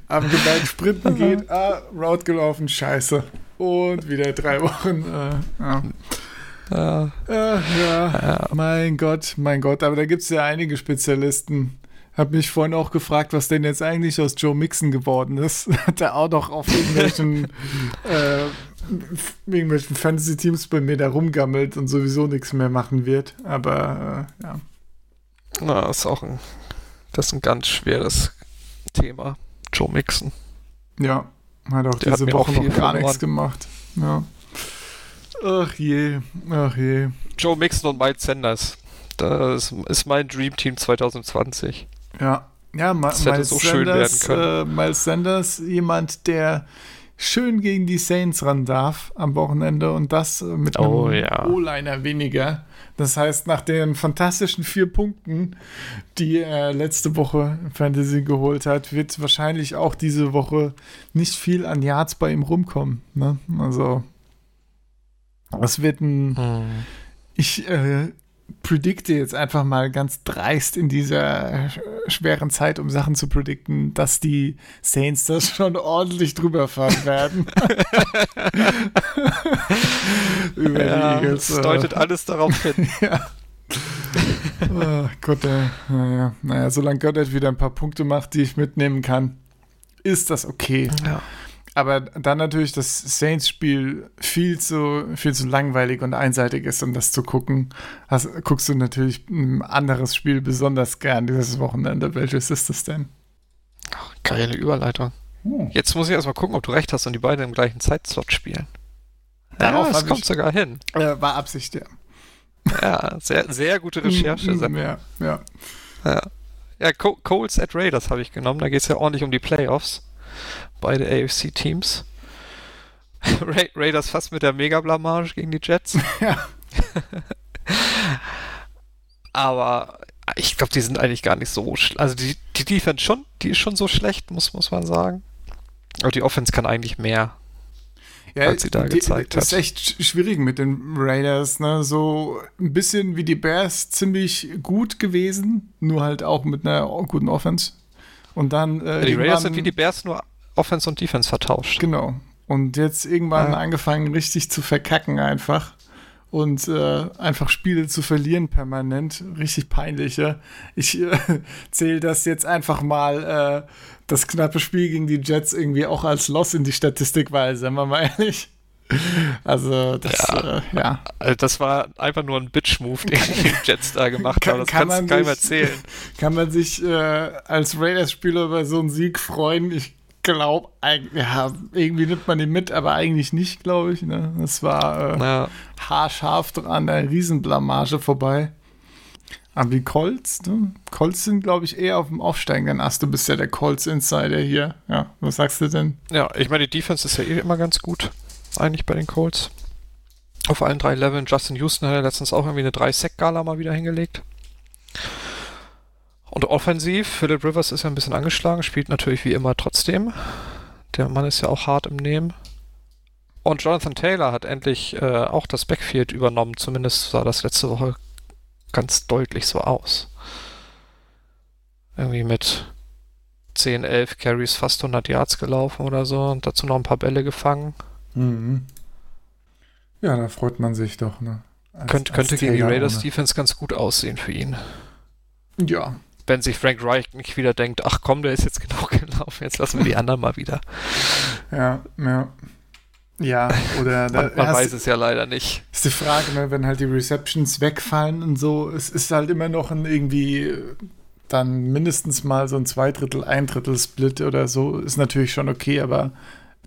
Speaker 5: Haben gemerkt, Sprinten geht, ah, Route gelaufen, scheiße. Und wieder drei Wochen. Äh, ja.
Speaker 6: Ja,
Speaker 5: Äh, ja, mein Gott, mein Gott. Aber da gibt es ja einige Spezialisten. Hab mich vorhin auch gefragt, was denn jetzt eigentlich aus Joe Mixon geworden ist. Hat er auch noch auf irgendwelchen, äh, irgendwelchen Fantasy-Teams bei mir da rumgammelt und sowieso nichts mehr machen wird. Aber äh, ja.
Speaker 6: na, das ist auch ein, das ist ein ganz schweres Thema. Joe Mixon.
Speaker 5: Ja, hat auch
Speaker 6: Der hat
Speaker 5: diese
Speaker 6: mir
Speaker 5: Woche
Speaker 6: auch
Speaker 5: noch gar nichts gemacht. Ja. Ach je, ach je.
Speaker 6: Joe Mixon und Miles Sanders. Das ist mein Dream Team 2020.
Speaker 5: Ja, ja Ma
Speaker 6: Das
Speaker 5: Miles,
Speaker 6: so schön
Speaker 5: Sanders,
Speaker 6: werden
Speaker 5: äh, Miles Sanders, jemand, der schön gegen die Saints ran darf am Wochenende und das mit einem
Speaker 6: Oh, ja.
Speaker 5: O-Liner weniger. Das heißt, nach den fantastischen vier Punkten, die er letzte Woche im Fantasy geholt hat, wird wahrscheinlich auch diese Woche nicht viel an Yards bei ihm rumkommen. Ne? Also, es wird ein
Speaker 6: Hm.
Speaker 5: ich äh, predikte jetzt einfach mal ganz dreist in dieser äh, schweren Zeit, um Sachen zu predikten, dass die Saints das schon ordentlich drüber fahren werden. Über
Speaker 6: Ja,
Speaker 5: die Eagles.
Speaker 6: das deutet alles darauf hin.
Speaker 5: ja. oh, Gott, ey. naja, naja, solange Goddard wieder ein paar Punkte macht, die ich mitnehmen kann, ist das okay.
Speaker 6: Ja.
Speaker 5: Aber dann natürlich das Saints-Spiel viel zu, viel zu langweilig und einseitig ist, um das zu gucken. Hast, guckst du natürlich ein anderes Spiel besonders gern dieses Wochenende. Welches ist das denn?
Speaker 6: Ach, geile Überleitung.
Speaker 5: Oh.
Speaker 6: Jetzt muss ich erstmal gucken, ob du recht hast und die beiden im gleichen Zeitslot spielen.
Speaker 5: Darauf
Speaker 6: ja, das kommt
Speaker 5: ich-
Speaker 6: sogar hin.
Speaker 5: Äh, war Absicht, ja.
Speaker 6: Ja, sehr, sehr gute Recherche. Sepp.
Speaker 5: Ja, ja.
Speaker 6: Ja, ja Co Coles at Raiders habe ich genommen. Da geht es ja ordentlich um die Playoffs. Beide AFC-Teams. Ra Raiders fast mit der Mega-Blamage gegen die Jets.
Speaker 5: Ja.
Speaker 6: Aber ich glaube, die sind eigentlich gar nicht so schlecht. Also die, die Defense schon, die ist schon so schlecht, muss, muss man sagen. Aber die Offense kann eigentlich mehr.
Speaker 5: Ja,
Speaker 6: als sie da gezeigt
Speaker 5: Das ist
Speaker 6: hat.
Speaker 5: echt sch- schwierig mit den Raiders, ne? So ein bisschen wie die Bears ziemlich gut gewesen, nur halt auch mit einer guten Offense. Und dann äh,
Speaker 6: die Raiders sind wie die Bears nur Offense und Defense vertauscht.
Speaker 5: Genau. Und jetzt irgendwann
Speaker 6: Ja.
Speaker 5: angefangen, richtig zu verkacken einfach. und äh, einfach Spiele zu verlieren permanent. Richtig peinlich. Ja? Ich äh, zähle das jetzt einfach mal äh, das knappe Spiel gegen die Jets irgendwie auch als Loss in die Statistik, weil, seien wir mal ehrlich. Also, das, ja. Äh, ja.
Speaker 6: Also das war einfach nur ein Bitch-Move, den die Jets da gemacht haben. Das kann kannst du keinem erzählen.
Speaker 5: Kann man sich äh, als Raiders-Spieler über so einen Sieg freuen? Ich glaube, ja, irgendwie nimmt man den mit, aber eigentlich nicht, glaube ich. Ne? Das war äh, ja. haarscharf an der Riesenblamage vorbei. Aber die Colts, ne? Colts sind, glaube ich, eher auf dem aufsteigenden Ast. Du bist ja der Colts-Insider hier. Ja, was sagst du denn?
Speaker 6: Ja, ich meine, die Defense ist ja eh immer ganz gut, eigentlich bei den Colts. Auf allen drei Leveln. Justin Houston hat ja letztens auch irgendwie eine 3-Sack-Gala mal wieder hingelegt. Und offensiv, Philip Rivers ist ja ein bisschen angeschlagen, spielt natürlich wie immer trotzdem. Der Mann ist ja auch hart im Nehmen. Und Jonathan Taylor hat endlich äh, auch das Backfield übernommen. Zumindest sah das letzte Woche ganz deutlich so aus. Irgendwie mit 10, 11 Carries fast 100 Yards gelaufen oder so und dazu noch ein paar Bälle gefangen. Mhm.
Speaker 5: Ja, da freut man sich doch. Ne?
Speaker 6: Als, Könnt, könnte gegen die Raiders Defense ganz gut aussehen für ihn.
Speaker 5: Ja,
Speaker 6: wenn sich Frank Reich nicht wieder denkt, ach komm, der ist jetzt genug gelaufen, jetzt lassen wir die anderen mal wieder.
Speaker 5: Ja, ja. Ja, oder
Speaker 6: man, man weiß es ja leider nicht.
Speaker 5: Ist die Frage, ne, wenn halt die Receptions wegfallen und so, es ist halt immer noch ein irgendwie dann mindestens mal so ein Zweidrittel, ein Drittel Split oder so, ist natürlich schon okay, aber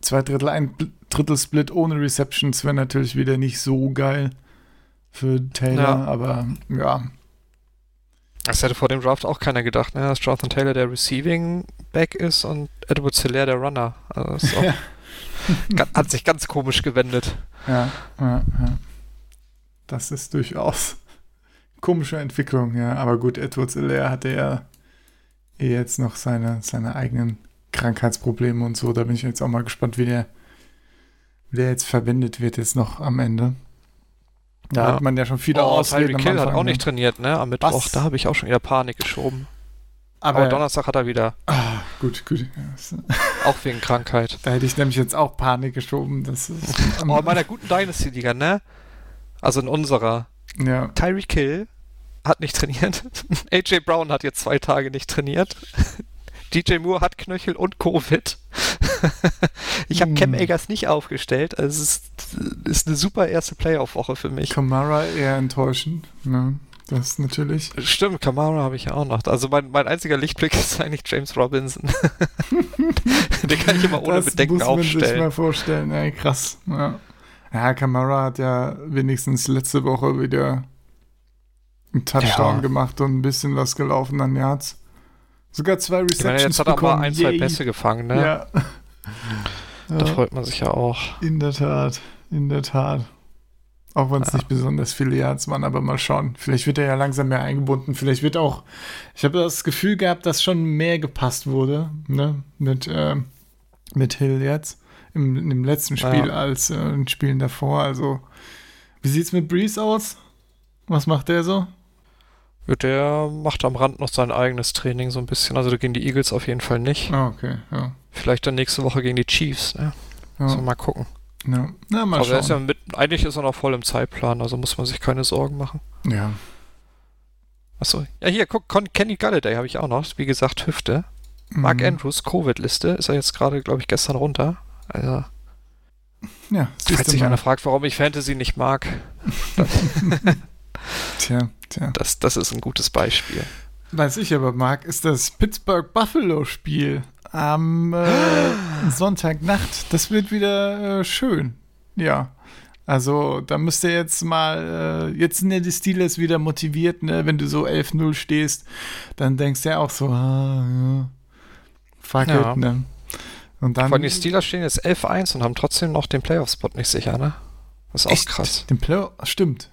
Speaker 5: zwei Drittel, ein Drittel Split ohne Receptions wäre natürlich wieder nicht so geil für Taylor, ja. aber ja,
Speaker 6: das hätte vor dem Draft auch keiner gedacht, ne? dass Jonathan Taylor der Receiving Back ist und Edward Hilaire der Runner. Also auch, hat sich ganz komisch gewendet.
Speaker 5: Ja, ja, ja. Das ist durchaus komische Entwicklung, ja. Aber gut, Edward Hilaire hatte ja eh jetzt noch seine, seine eigenen Krankheitsprobleme und so. Da bin ich jetzt auch mal gespannt, wie der, wie der jetzt verwendet wird jetzt noch am Ende. Da ja. hat man ja schon viele
Speaker 6: oh, Ausreden. Tyreek Kill hat auch nicht ne? trainiert, ne? Am Mittwoch, Was? da habe ich auch schon wieder Panik geschoben. Aber, Aber Donnerstag hat er wieder.
Speaker 5: Ah, gut, gut.
Speaker 6: auch wegen Krankheit.
Speaker 5: Da hätte ich nämlich jetzt auch Panik geschoben. Das ist,
Speaker 6: oh, in meiner guten Dynasty-Liga, ne? Also in unserer.
Speaker 5: Ja.
Speaker 6: Tyreek Kill hat nicht trainiert. AJ Brown hat jetzt zwei Tage nicht trainiert. DJ Moore hat Knöchel und Covid. ich habe Cam Eggers hm. nicht aufgestellt. Also es ist, ist eine super erste Playoff-Woche für mich.
Speaker 5: Kamara eher enttäuschend. Ne? Das natürlich.
Speaker 6: Stimmt, Kamara habe ich ja auch noch. Also mein, mein einziger Lichtblick ist eigentlich James Robinson. Den kann ich immer ohne das Bedenken aufstellen. Muss man sich
Speaker 5: mal vorstellen. Ey, krass. Ja. ja, Kamara hat ja wenigstens letzte Woche wieder einen Touchdown ja. gemacht und ein bisschen was gelaufen an Yards. Sogar zwei Receptions ich meine,
Speaker 6: jetzt hat er mal ein, zwei Pässe gefangen, ne? Ja. Da freut man sich ja auch.
Speaker 5: In der Tat, in der Tat. Auch wenn es ja. nicht besonders viele Yards waren, aber mal schauen. Vielleicht wird er ja langsam mehr eingebunden. Vielleicht wird auch, ich habe das Gefühl gehabt, dass schon mehr gepasst wurde, ne? Mit, äh, mit Hill jetzt. Im, dem letzten Spiel ja. als äh, in Spielen davor. Also, wie sieht's mit Breeze aus? Was macht der so?
Speaker 6: Der macht am Rand noch sein eigenes Training so ein bisschen. Also gegen die Eagles auf jeden Fall nicht.
Speaker 5: Ah, okay, ja.
Speaker 6: Vielleicht dann nächste Woche gegen die Chiefs, ne? Ja. Mal gucken.
Speaker 5: Ja, Na, mal
Speaker 6: Aber
Speaker 5: schauen.
Speaker 6: Ist ja mit, eigentlich ist er noch voll im Zeitplan, also muss man sich keine Sorgen machen.
Speaker 5: Ja.
Speaker 6: Achso. Ja, hier, guck, Kenny Galladay habe ich auch noch. Wie gesagt, Hüfte. Mark mhm. Andrews, Covid-Liste, ist er jetzt gerade, glaube ich, gestern runter. Also.
Speaker 5: Ja,
Speaker 6: falls sich einer fragt, warum ich Fantasy nicht mag.
Speaker 5: Tja, tja.
Speaker 6: Das, das ist ein gutes Beispiel.
Speaker 5: Was ich aber mag, ist das Pittsburgh-Buffalo-Spiel am äh, Sonntagnacht. Das wird wieder äh, schön. Ja. Also, da müsst ihr jetzt mal, äh, jetzt sind ja die Steelers wieder motiviert, ne? Wenn du so 11-0 stehst, dann denkst du ja auch so, ah, ja, fuck ja. it, ne?
Speaker 6: Und dann. Vor allem die Steelers stehen jetzt 11-1 und haben trotzdem noch den Playoff-Spot nicht sicher, ne? Das ist auch Echt? krass.
Speaker 5: Den Playoff, stimmt.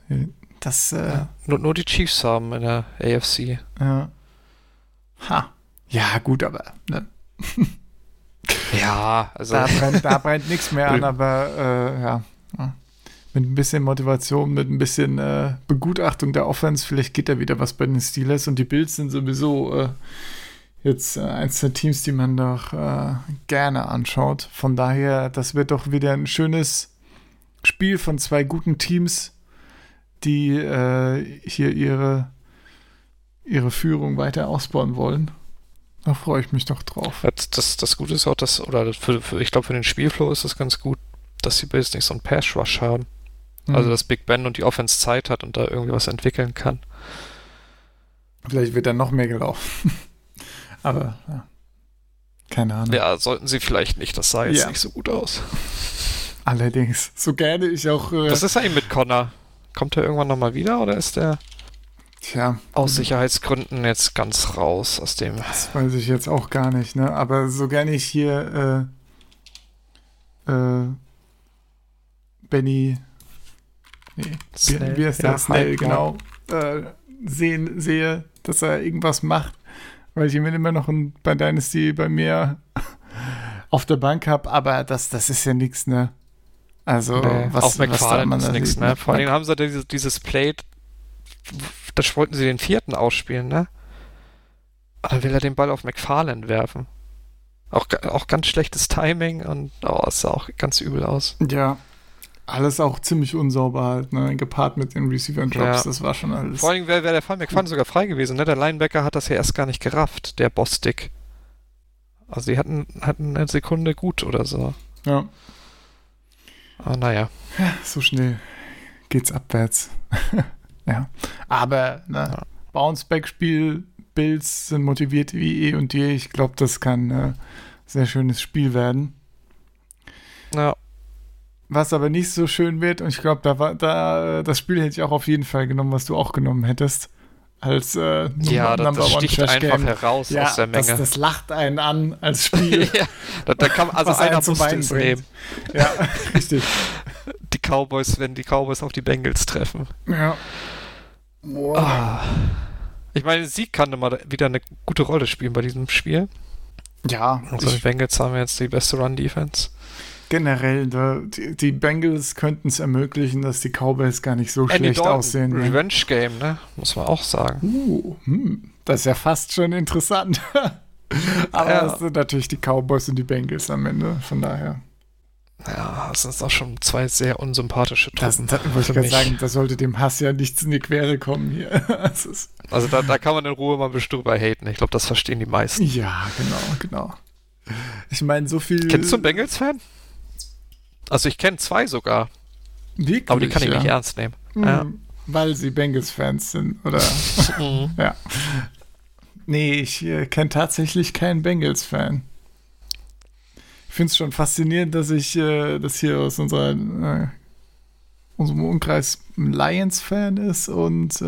Speaker 5: Das, äh, ja.
Speaker 6: nur, nur die Chiefs haben in der AFC.
Speaker 5: Ja. Ha. Ja, gut, aber. Ne?
Speaker 6: ja, also.
Speaker 5: Da brennt, da brennt nichts mehr an, aber äh, ja. Mit ein bisschen Motivation, mit ein bisschen äh, Begutachtung der Offense, vielleicht geht da wieder was bei den Steelers und die Bills sind sowieso äh, jetzt äh, eins der Teams, die man doch äh, gerne anschaut. Von daher, das wird doch wieder ein schönes Spiel von zwei guten Teams die äh, hier ihre, ihre Führung weiter ausbauen wollen. Da freue ich mich doch drauf.
Speaker 6: Das, das, das Gute ist auch, dass, oder für, für, ich glaube, für den Spielflow ist es ganz gut, dass die Bills nicht so einen Pass-Rush haben. Also,
Speaker 5: Hm.
Speaker 6: dass Big Ben und die Offense Zeit hat und da irgendwie was entwickeln kann.
Speaker 5: Vielleicht wird dann noch mehr gelaufen. Aber ja. keine Ahnung.
Speaker 6: Ja, sollten sie vielleicht nicht. Das sah jetzt
Speaker 5: Ja.
Speaker 6: nicht so gut aus.
Speaker 5: Allerdings, so gerne ich auch. Äh,
Speaker 6: Was ist eigentlich mit Connor? Kommt er irgendwann nochmal wieder oder ist der
Speaker 5: tja,
Speaker 6: aus Sicherheitsgründen jetzt ganz raus aus dem.
Speaker 5: das weiß ich jetzt auch gar nicht, ne? Aber so gerne ich hier äh, äh, Benny. Nee,
Speaker 6: Snell.
Speaker 5: wie, wie heißt
Speaker 6: Ja,
Speaker 5: der? Snell,
Speaker 6: Hyde
Speaker 5: genau. Äh, sehen, sehe, dass er irgendwas macht, weil ich ihn immer noch ein, bei Dynasty bei mir auf der Bank habe, aber das, das ist ja nichts, ne? Also,
Speaker 6: Nee,
Speaker 5: was,
Speaker 6: auch
Speaker 5: was da
Speaker 6: McFarlane
Speaker 5: man
Speaker 6: ist nichts, ne? Vor allem haben sie dieses, dieses Plate, das wollten sie den vierten ausspielen, ne? Dann will er den Ball auf McFarlane werfen. Auch, auch ganz schlechtes Timing und oh, es sah auch ganz übel aus.
Speaker 5: Ja, alles auch ziemlich unsauber halt, ne? Gepaart mit den Receiver-Drops,
Speaker 6: Ja.
Speaker 5: das war schon alles.
Speaker 6: Vor allem wäre wär der Fall McFarlane sogar frei gewesen, ne? Der Linebacker hat das ja erst gar nicht gerafft, der Boss-Stick. Also die hatten, hatten eine Sekunde gut oder so.
Speaker 5: Ja,
Speaker 6: Aber naja.
Speaker 5: so schnell geht's abwärts. ja, aber, ne?
Speaker 6: Ja.
Speaker 5: Bounce-Back-Spiel, Bills sind motiviert wie eh und je. Ich glaube, das kann ein sehr schönes Spiel werden.
Speaker 6: Ja,
Speaker 5: Was aber nicht so schön wird, und ich glaube, da war, da, das Spiel hätte ich auch auf jeden Fall genommen, was du auch genommen hättest. Als äh,
Speaker 6: ja das, das sticht
Speaker 5: Trash
Speaker 6: einfach
Speaker 5: Game.
Speaker 6: heraus
Speaker 5: Ja,
Speaker 6: aus der Menge.
Speaker 5: das, das lacht einen an als Spiel.
Speaker 6: ja, da, da kann also einer
Speaker 5: zum
Speaker 6: es nehmen.
Speaker 5: ja, richtig.
Speaker 6: Die Cowboys, wenn die Cowboys auf die Bengals treffen.
Speaker 5: Ja.
Speaker 6: Ah. Ich meine, Sieg kann immer wieder eine gute Rolle spielen bei diesem Spiel.
Speaker 5: Ja,
Speaker 6: Also die Bengals haben jetzt die beste Run-Defense.
Speaker 5: Generell, die, die Bengals könnten es ermöglichen, dass die Cowboys gar nicht so
Speaker 6: Andy
Speaker 5: schlecht
Speaker 6: Dalton,
Speaker 5: aussehen. Ne?
Speaker 6: Revenge-Game, ne? Muss man auch sagen.
Speaker 5: Uh, hm, das ist ja fast schon interessant. Aber
Speaker 6: Ja.
Speaker 5: es sind natürlich die Cowboys und die Bengals am Ende, von daher.
Speaker 6: Ja, das sind auch schon zwei sehr unsympathische
Speaker 5: Das,
Speaker 6: Truppen.
Speaker 5: das wollte ich sagen, da sollte dem Hass ja nichts in die Quere kommen hier. Das
Speaker 6: Also da, da kann man in Ruhe mal ein bisschen drüber haten. Ich glaube, das verstehen die meisten.
Speaker 5: ja, genau, genau. Ich meine, so viel.
Speaker 6: Kennst du einen Bengals-Fan? Also ich kenne zwei sogar,
Speaker 5: Wirklich,
Speaker 6: aber die kann ich
Speaker 5: ja.
Speaker 6: nicht ernst nehmen.
Speaker 5: Hm,
Speaker 6: Ja.
Speaker 5: Weil sie Bengals-Fans sind, oder?
Speaker 6: Mhm.
Speaker 5: ja. Nee, ich äh, kenne tatsächlich keinen Bengals-Fan. Ich finde es schon faszinierend, dass ich äh, das hier aus unserer, äh, unserem Umkreis ein Lions-Fan ist und äh,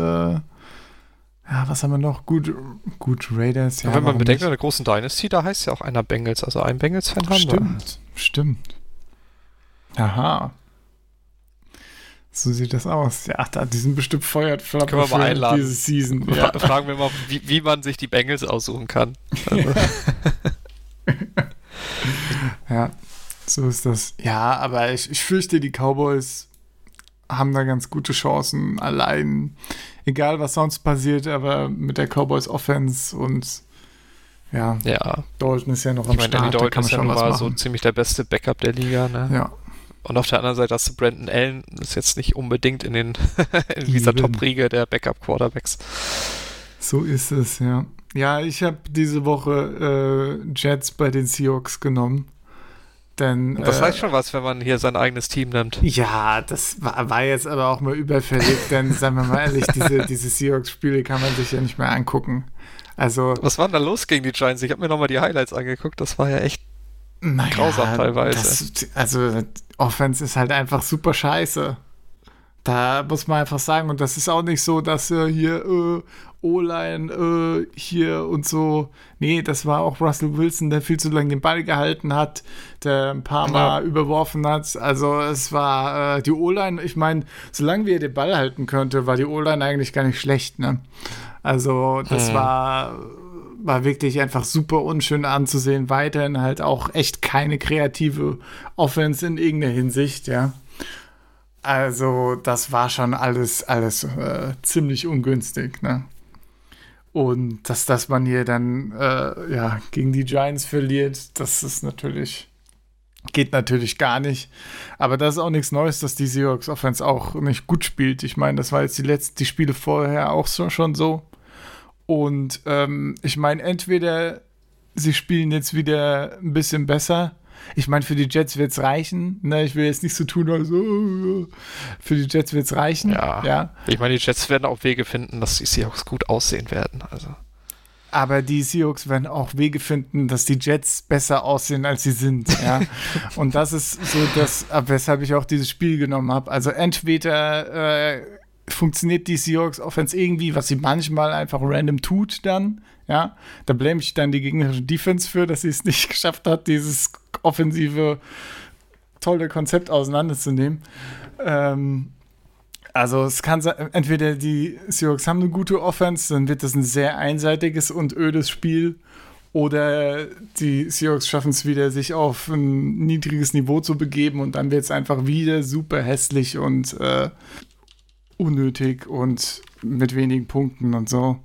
Speaker 5: ja, was haben wir noch? Gut, gut Raiders, ja.
Speaker 6: Und wenn man bedenkt, in
Speaker 5: nicht?
Speaker 6: der großen Dynasty, da heißt ja auch einer Bengals. Also ein Bengals-Fan haben wir.
Speaker 5: Stimmt, stimmt. Aha. So sieht das aus. Ja, da, die sind bestimmt feuert
Speaker 6: Können wir mal einladen.
Speaker 5: diese Season. Ja.
Speaker 6: Fragen wir mal, wie, wie man sich die Bengals aussuchen kann. Also,
Speaker 5: ja, so ist das. Ja, aber ich, ich fürchte, die Cowboys haben da ganz gute Chancen. Allein, egal was sonst passiert, aber mit der Cowboys Offense und ja,
Speaker 6: ja,
Speaker 5: Dalton ist ja noch am
Speaker 6: ich meine,
Speaker 5: Start, da
Speaker 6: Dalton
Speaker 5: kann man
Speaker 6: ist ja
Speaker 5: schon
Speaker 6: nun
Speaker 5: was
Speaker 6: mal so ziemlich der beste Backup der Liga. Ne?
Speaker 5: Ja,
Speaker 6: Und auf der anderen Seite hast du Brandon Allen, ist jetzt nicht unbedingt in, den in dieser. Top-Riege der Backup-Quarterbacks.
Speaker 5: so ist es, ja. Ja, ich habe diese Woche äh, Jets bei den Seahawks genommen. Denn,
Speaker 6: das
Speaker 5: äh,
Speaker 6: heißt schon was, wenn man hier sein eigenes Team nimmt.
Speaker 5: Ja, das war, war jetzt aber auch mal überfällig, denn sagen wir mal ehrlich, diese, diese Seahawks-Spiele kann man sich ja nicht mehr angucken. Also,
Speaker 6: Was war denn da los gegen die Giants? Ich habe mir nochmal die Highlights angeguckt. Das war ja echt.
Speaker 5: Naja,
Speaker 6: grausam teilweise.
Speaker 5: Das, also, Offense ist halt einfach super scheiße. Da muss man einfach sagen, und das ist auch nicht so, dass äh, hier äh, O-Line äh, hier und so. Nee, das war auch Russell Wilson, der viel zu lange den Ball gehalten hat, der ein paar Mal überworfen hat. Also es war äh, die O-Line, ich meine, solange wir den Ball halten könnte, war die O-Line eigentlich gar nicht schlecht, ne? Also das
Speaker 6: Hm.
Speaker 5: war war wirklich einfach super unschön anzusehen. Weiterhin halt auch echt keine kreative Offense in irgendeiner Hinsicht, ja. Also, das war schon alles, alles äh, ziemlich ungünstig, ne? Und dass, dass man hier dann äh, ja, gegen die Giants verliert, das ist natürlich Geht natürlich gar nicht. Aber das ist auch nichts Neues, dass die Seahawks Offense auch nicht gut spielt. Ich meine, das war jetzt die letzten, die Spiele vorher auch so, schon so. Und ähm, ich meine, entweder sie spielen jetzt wieder ein bisschen besser. Ich meine, für die Jets wird es reichen. Ne? Ich will jetzt nicht so tun, also für die Jets wird es reichen.
Speaker 6: Ja.
Speaker 5: ja.
Speaker 6: Ich meine, die Jets werden auch Wege finden, dass die Seahawks gut aussehen werden. Also.
Speaker 5: Aber die Seahawks werden auch Wege finden, dass die Jets besser aussehen, als sie sind. Ja? Und das ist so das, weshalb ich auch dieses Spiel genommen habe. Also entweder äh, funktioniert die Seahawks Offense irgendwie, was sie manchmal einfach random tut dann. Ja, da blame ich dann die gegnerische Defense für, dass sie es nicht geschafft hat, dieses offensive tolle Konzept auseinanderzunehmen. Ähm, also es kann sein, entweder die Seahawks haben eine gute Offense, dann wird das ein sehr einseitiges und ödes Spiel. Oder die Seahawks schaffen es wieder, sich auf ein niedriges Niveau zu begeben und dann wird es einfach wieder super hässlich und äh, unnötig und mit wenigen Punkten und so.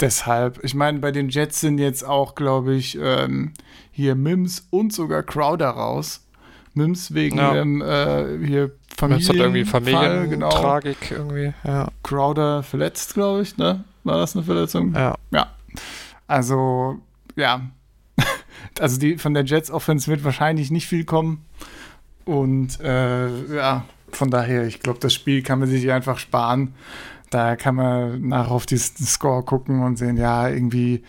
Speaker 5: Deshalb, ich meine, bei den Jets sind jetzt auch, glaube ich, ähm, hier Mims und sogar Crowder raus. Mims wegen
Speaker 6: Ja.
Speaker 5: ähm, äh, hier Familien.
Speaker 6: Das hat irgendwie
Speaker 5: Fall, genau.
Speaker 6: Familientragik irgendwie. Ja.
Speaker 5: Crowder verletzt, glaube ich, ne? War das eine Verletzung?
Speaker 6: ja.
Speaker 5: Ja. Also, ja. Also die von der Jets Offense wird wahrscheinlich nicht viel kommen. Und äh, ja, von daher, ich glaube, das Spiel kann man sich einfach sparen. Da kann man nach auf die Score gucken und sehen, ja, irgendwie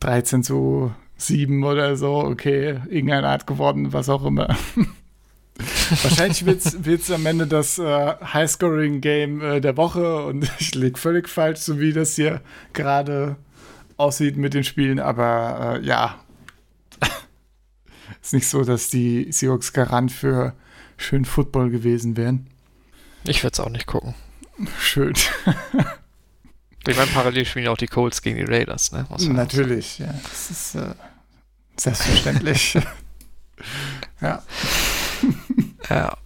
Speaker 5: 13 zu 7 oder so, okay, irgendeine Art geworden, was auch immer. Wahrscheinlich wird es am Ende das äh, Highscoring-Game äh, der Woche und ich liege völlig falsch, so wie das hier gerade aussieht mit den Spielen, aber äh, ja. Ist nicht so, dass die Seahawks Garant für schön Football gewesen wären.
Speaker 6: Ich werde es auch nicht gucken.
Speaker 5: Schön.
Speaker 6: Ich meine, parallel spielen auch die Colts gegen die Raiders, ne?
Speaker 5: Natürlich, ja. Das ist äh, selbstverständlich. ja.
Speaker 6: Ja.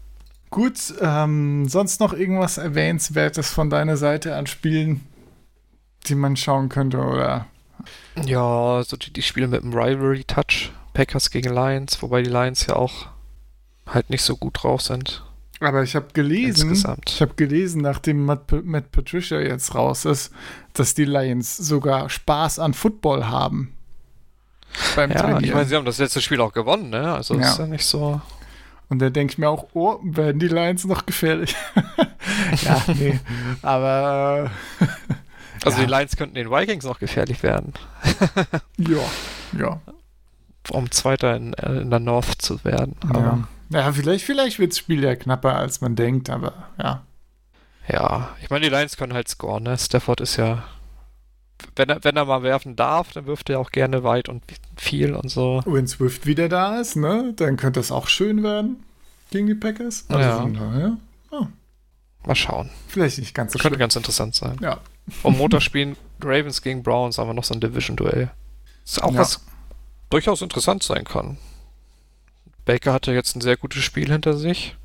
Speaker 5: Gut, ähm, sonst noch irgendwas Erwähnenswertes von deiner Seite an Spielen, die man schauen könnte, oder?
Speaker 6: Ja, so die, die Spiele mit dem Rivalry-Touch. Packers gegen Lions, wobei die Lions ja auch halt nicht so gut drauf sind.
Speaker 5: Aber ich habe gelesen,
Speaker 6: Insgesamt.
Speaker 5: ich habe gelesen, nachdem Matt, Matt Patricia jetzt raus ist, dass die Lions sogar Spaß an Football haben. Beim
Speaker 6: Ja,
Speaker 5: Trainieren.
Speaker 6: ich meine, sie haben das letzte Spiel auch gewonnen, ne? Also
Speaker 5: Ja.
Speaker 6: ist ja nicht so.
Speaker 5: Und da denke ich mir auch, oh, werden die Lions noch gefährlich? ja, nee. Aber
Speaker 6: Also
Speaker 5: Ja.
Speaker 6: die Lions könnten den Vikings noch gefährlich werden,
Speaker 5: ja, ja.
Speaker 6: um Zweiter in, äh, in der North zu werden. Aber,
Speaker 5: ja vielleicht, vielleicht wird das Spiel ja knapper, als man denkt, aber ja.
Speaker 6: ja. ich meine, die Lions können halt scoren, ne? Stafford ist ja. Wenn er, wenn er mal werfen darf, dann wirft er auch gerne weit und viel und so.
Speaker 5: Wenn Swift wieder da ist, ne, dann könnte das auch schön werden gegen die Packers. Also
Speaker 6: Ja.
Speaker 5: von daher,
Speaker 6: Mal schauen.
Speaker 5: vielleicht nicht ganz so
Speaker 6: Könnte
Speaker 5: schlimm.
Speaker 6: ganz interessant sein.
Speaker 5: Ja.
Speaker 6: Um Montag spielen Ravens gegen Browns, haben wir noch so ein Division-Duell. Ist auch
Speaker 5: Ja.
Speaker 6: was durchaus interessant sein kann. Baker hatte jetzt ein sehr gutes Spiel hinter sich.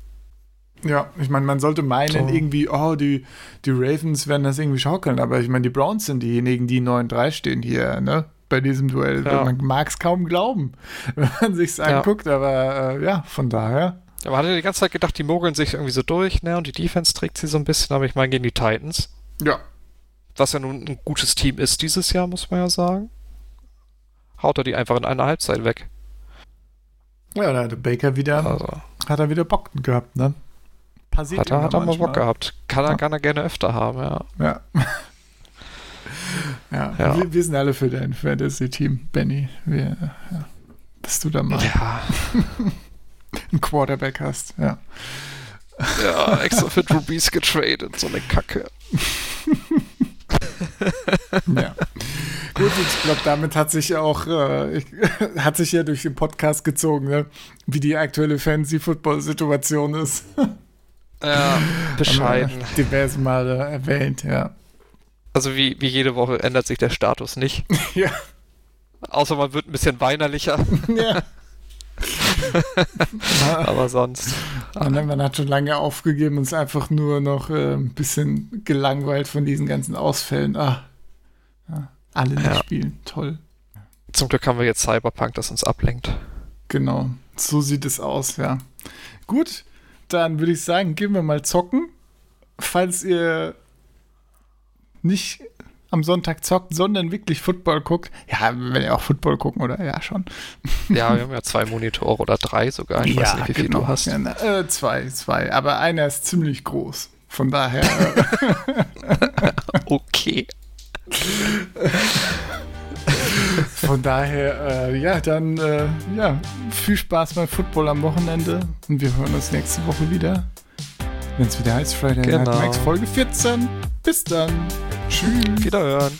Speaker 5: Ja, ich meine, man sollte meinen
Speaker 6: So.
Speaker 5: irgendwie, oh, die, die Ravens werden das irgendwie schaukeln, aber ich meine, die Browns sind diejenigen, die 9-3 stehen hier, ne? Bei diesem Duell.
Speaker 6: Ja.
Speaker 5: Man mag es kaum glauben, wenn man sich's
Speaker 6: Ja.
Speaker 5: anguckt, aber äh, ja, von daher.
Speaker 6: Aber man hatte die ganze Zeit gedacht, die mogeln sich irgendwie so durch, ne? Und die Defense trägt sie so ein bisschen, aber ich meine gegen die Titans,
Speaker 5: Ja.
Speaker 6: was ja nun ein gutes Team ist dieses Jahr, muss man ja sagen. Haut er die einfach in einer Halbzeit weg.
Speaker 5: Ja, da hatte Baker wieder,
Speaker 6: Also,
Speaker 5: hat er wieder Bock gehabt, ne? Passiert
Speaker 6: hat er, hat er mal Bock gehabt. Kann er,
Speaker 5: Ja.
Speaker 6: kann er gerne öfter haben, ja.
Speaker 5: Ja. ja,
Speaker 6: Ja.
Speaker 5: Wir, wir sind alle für dein Fantasy-Team, Benny. Wir, ja. Dass du da mal
Speaker 6: Ja,
Speaker 5: einen Quarterback hast, ja.
Speaker 6: ja extra für Drew Brees getradet, so eine Kacke.
Speaker 5: Ja. Gut, ich glaube, damit hat sich auch, äh, ich, hat sich ja durch den Podcast gezogen, ne? wie die aktuelle Fantasy-Football-Situation ist.
Speaker 6: Ja, bescheiden.
Speaker 5: Diverse Male erwähnt, ja.
Speaker 6: Also wie, wie jede Woche ändert sich der Status nicht.
Speaker 5: Ja.
Speaker 6: Außer man wird ein bisschen weinerlicher,
Speaker 5: ja.
Speaker 6: aber sonst.
Speaker 5: Man, man hat schon lange aufgegeben und ist einfach nur noch äh, ein bisschen gelangweilt von diesen ganzen Ausfällen. Ah, ja. Alle nicht
Speaker 6: Ja.
Speaker 5: spielen, toll.
Speaker 6: Zum Glück haben wir jetzt Cyberpunk, das uns ablenkt.
Speaker 5: Genau. So sieht es aus, ja. Gut, dann würde ich sagen, gehen wir mal zocken. Falls ihr nicht am Sonntag zockt, sondern wirklich Football guckt. Ja, wenn ihr auch Football gucken, oder? Ja, schon.
Speaker 6: Ja, wir haben ja zwei Monitore oder drei sogar. Ich weiß nicht, wie viel du hast.
Speaker 5: Ja, na, äh, zwei, zwei. Aber einer ist ziemlich groß. Von daher.
Speaker 6: okay.
Speaker 5: Von daher, äh, ja, dann äh, ja, viel Spaß beim Football am Wochenende und wir hören uns nächste Woche wieder, wenn es wieder heißt Friday
Speaker 6: Genau.
Speaker 5: Night Max Folge 14. Bis dann. Tschüss.
Speaker 6: Wiederhören.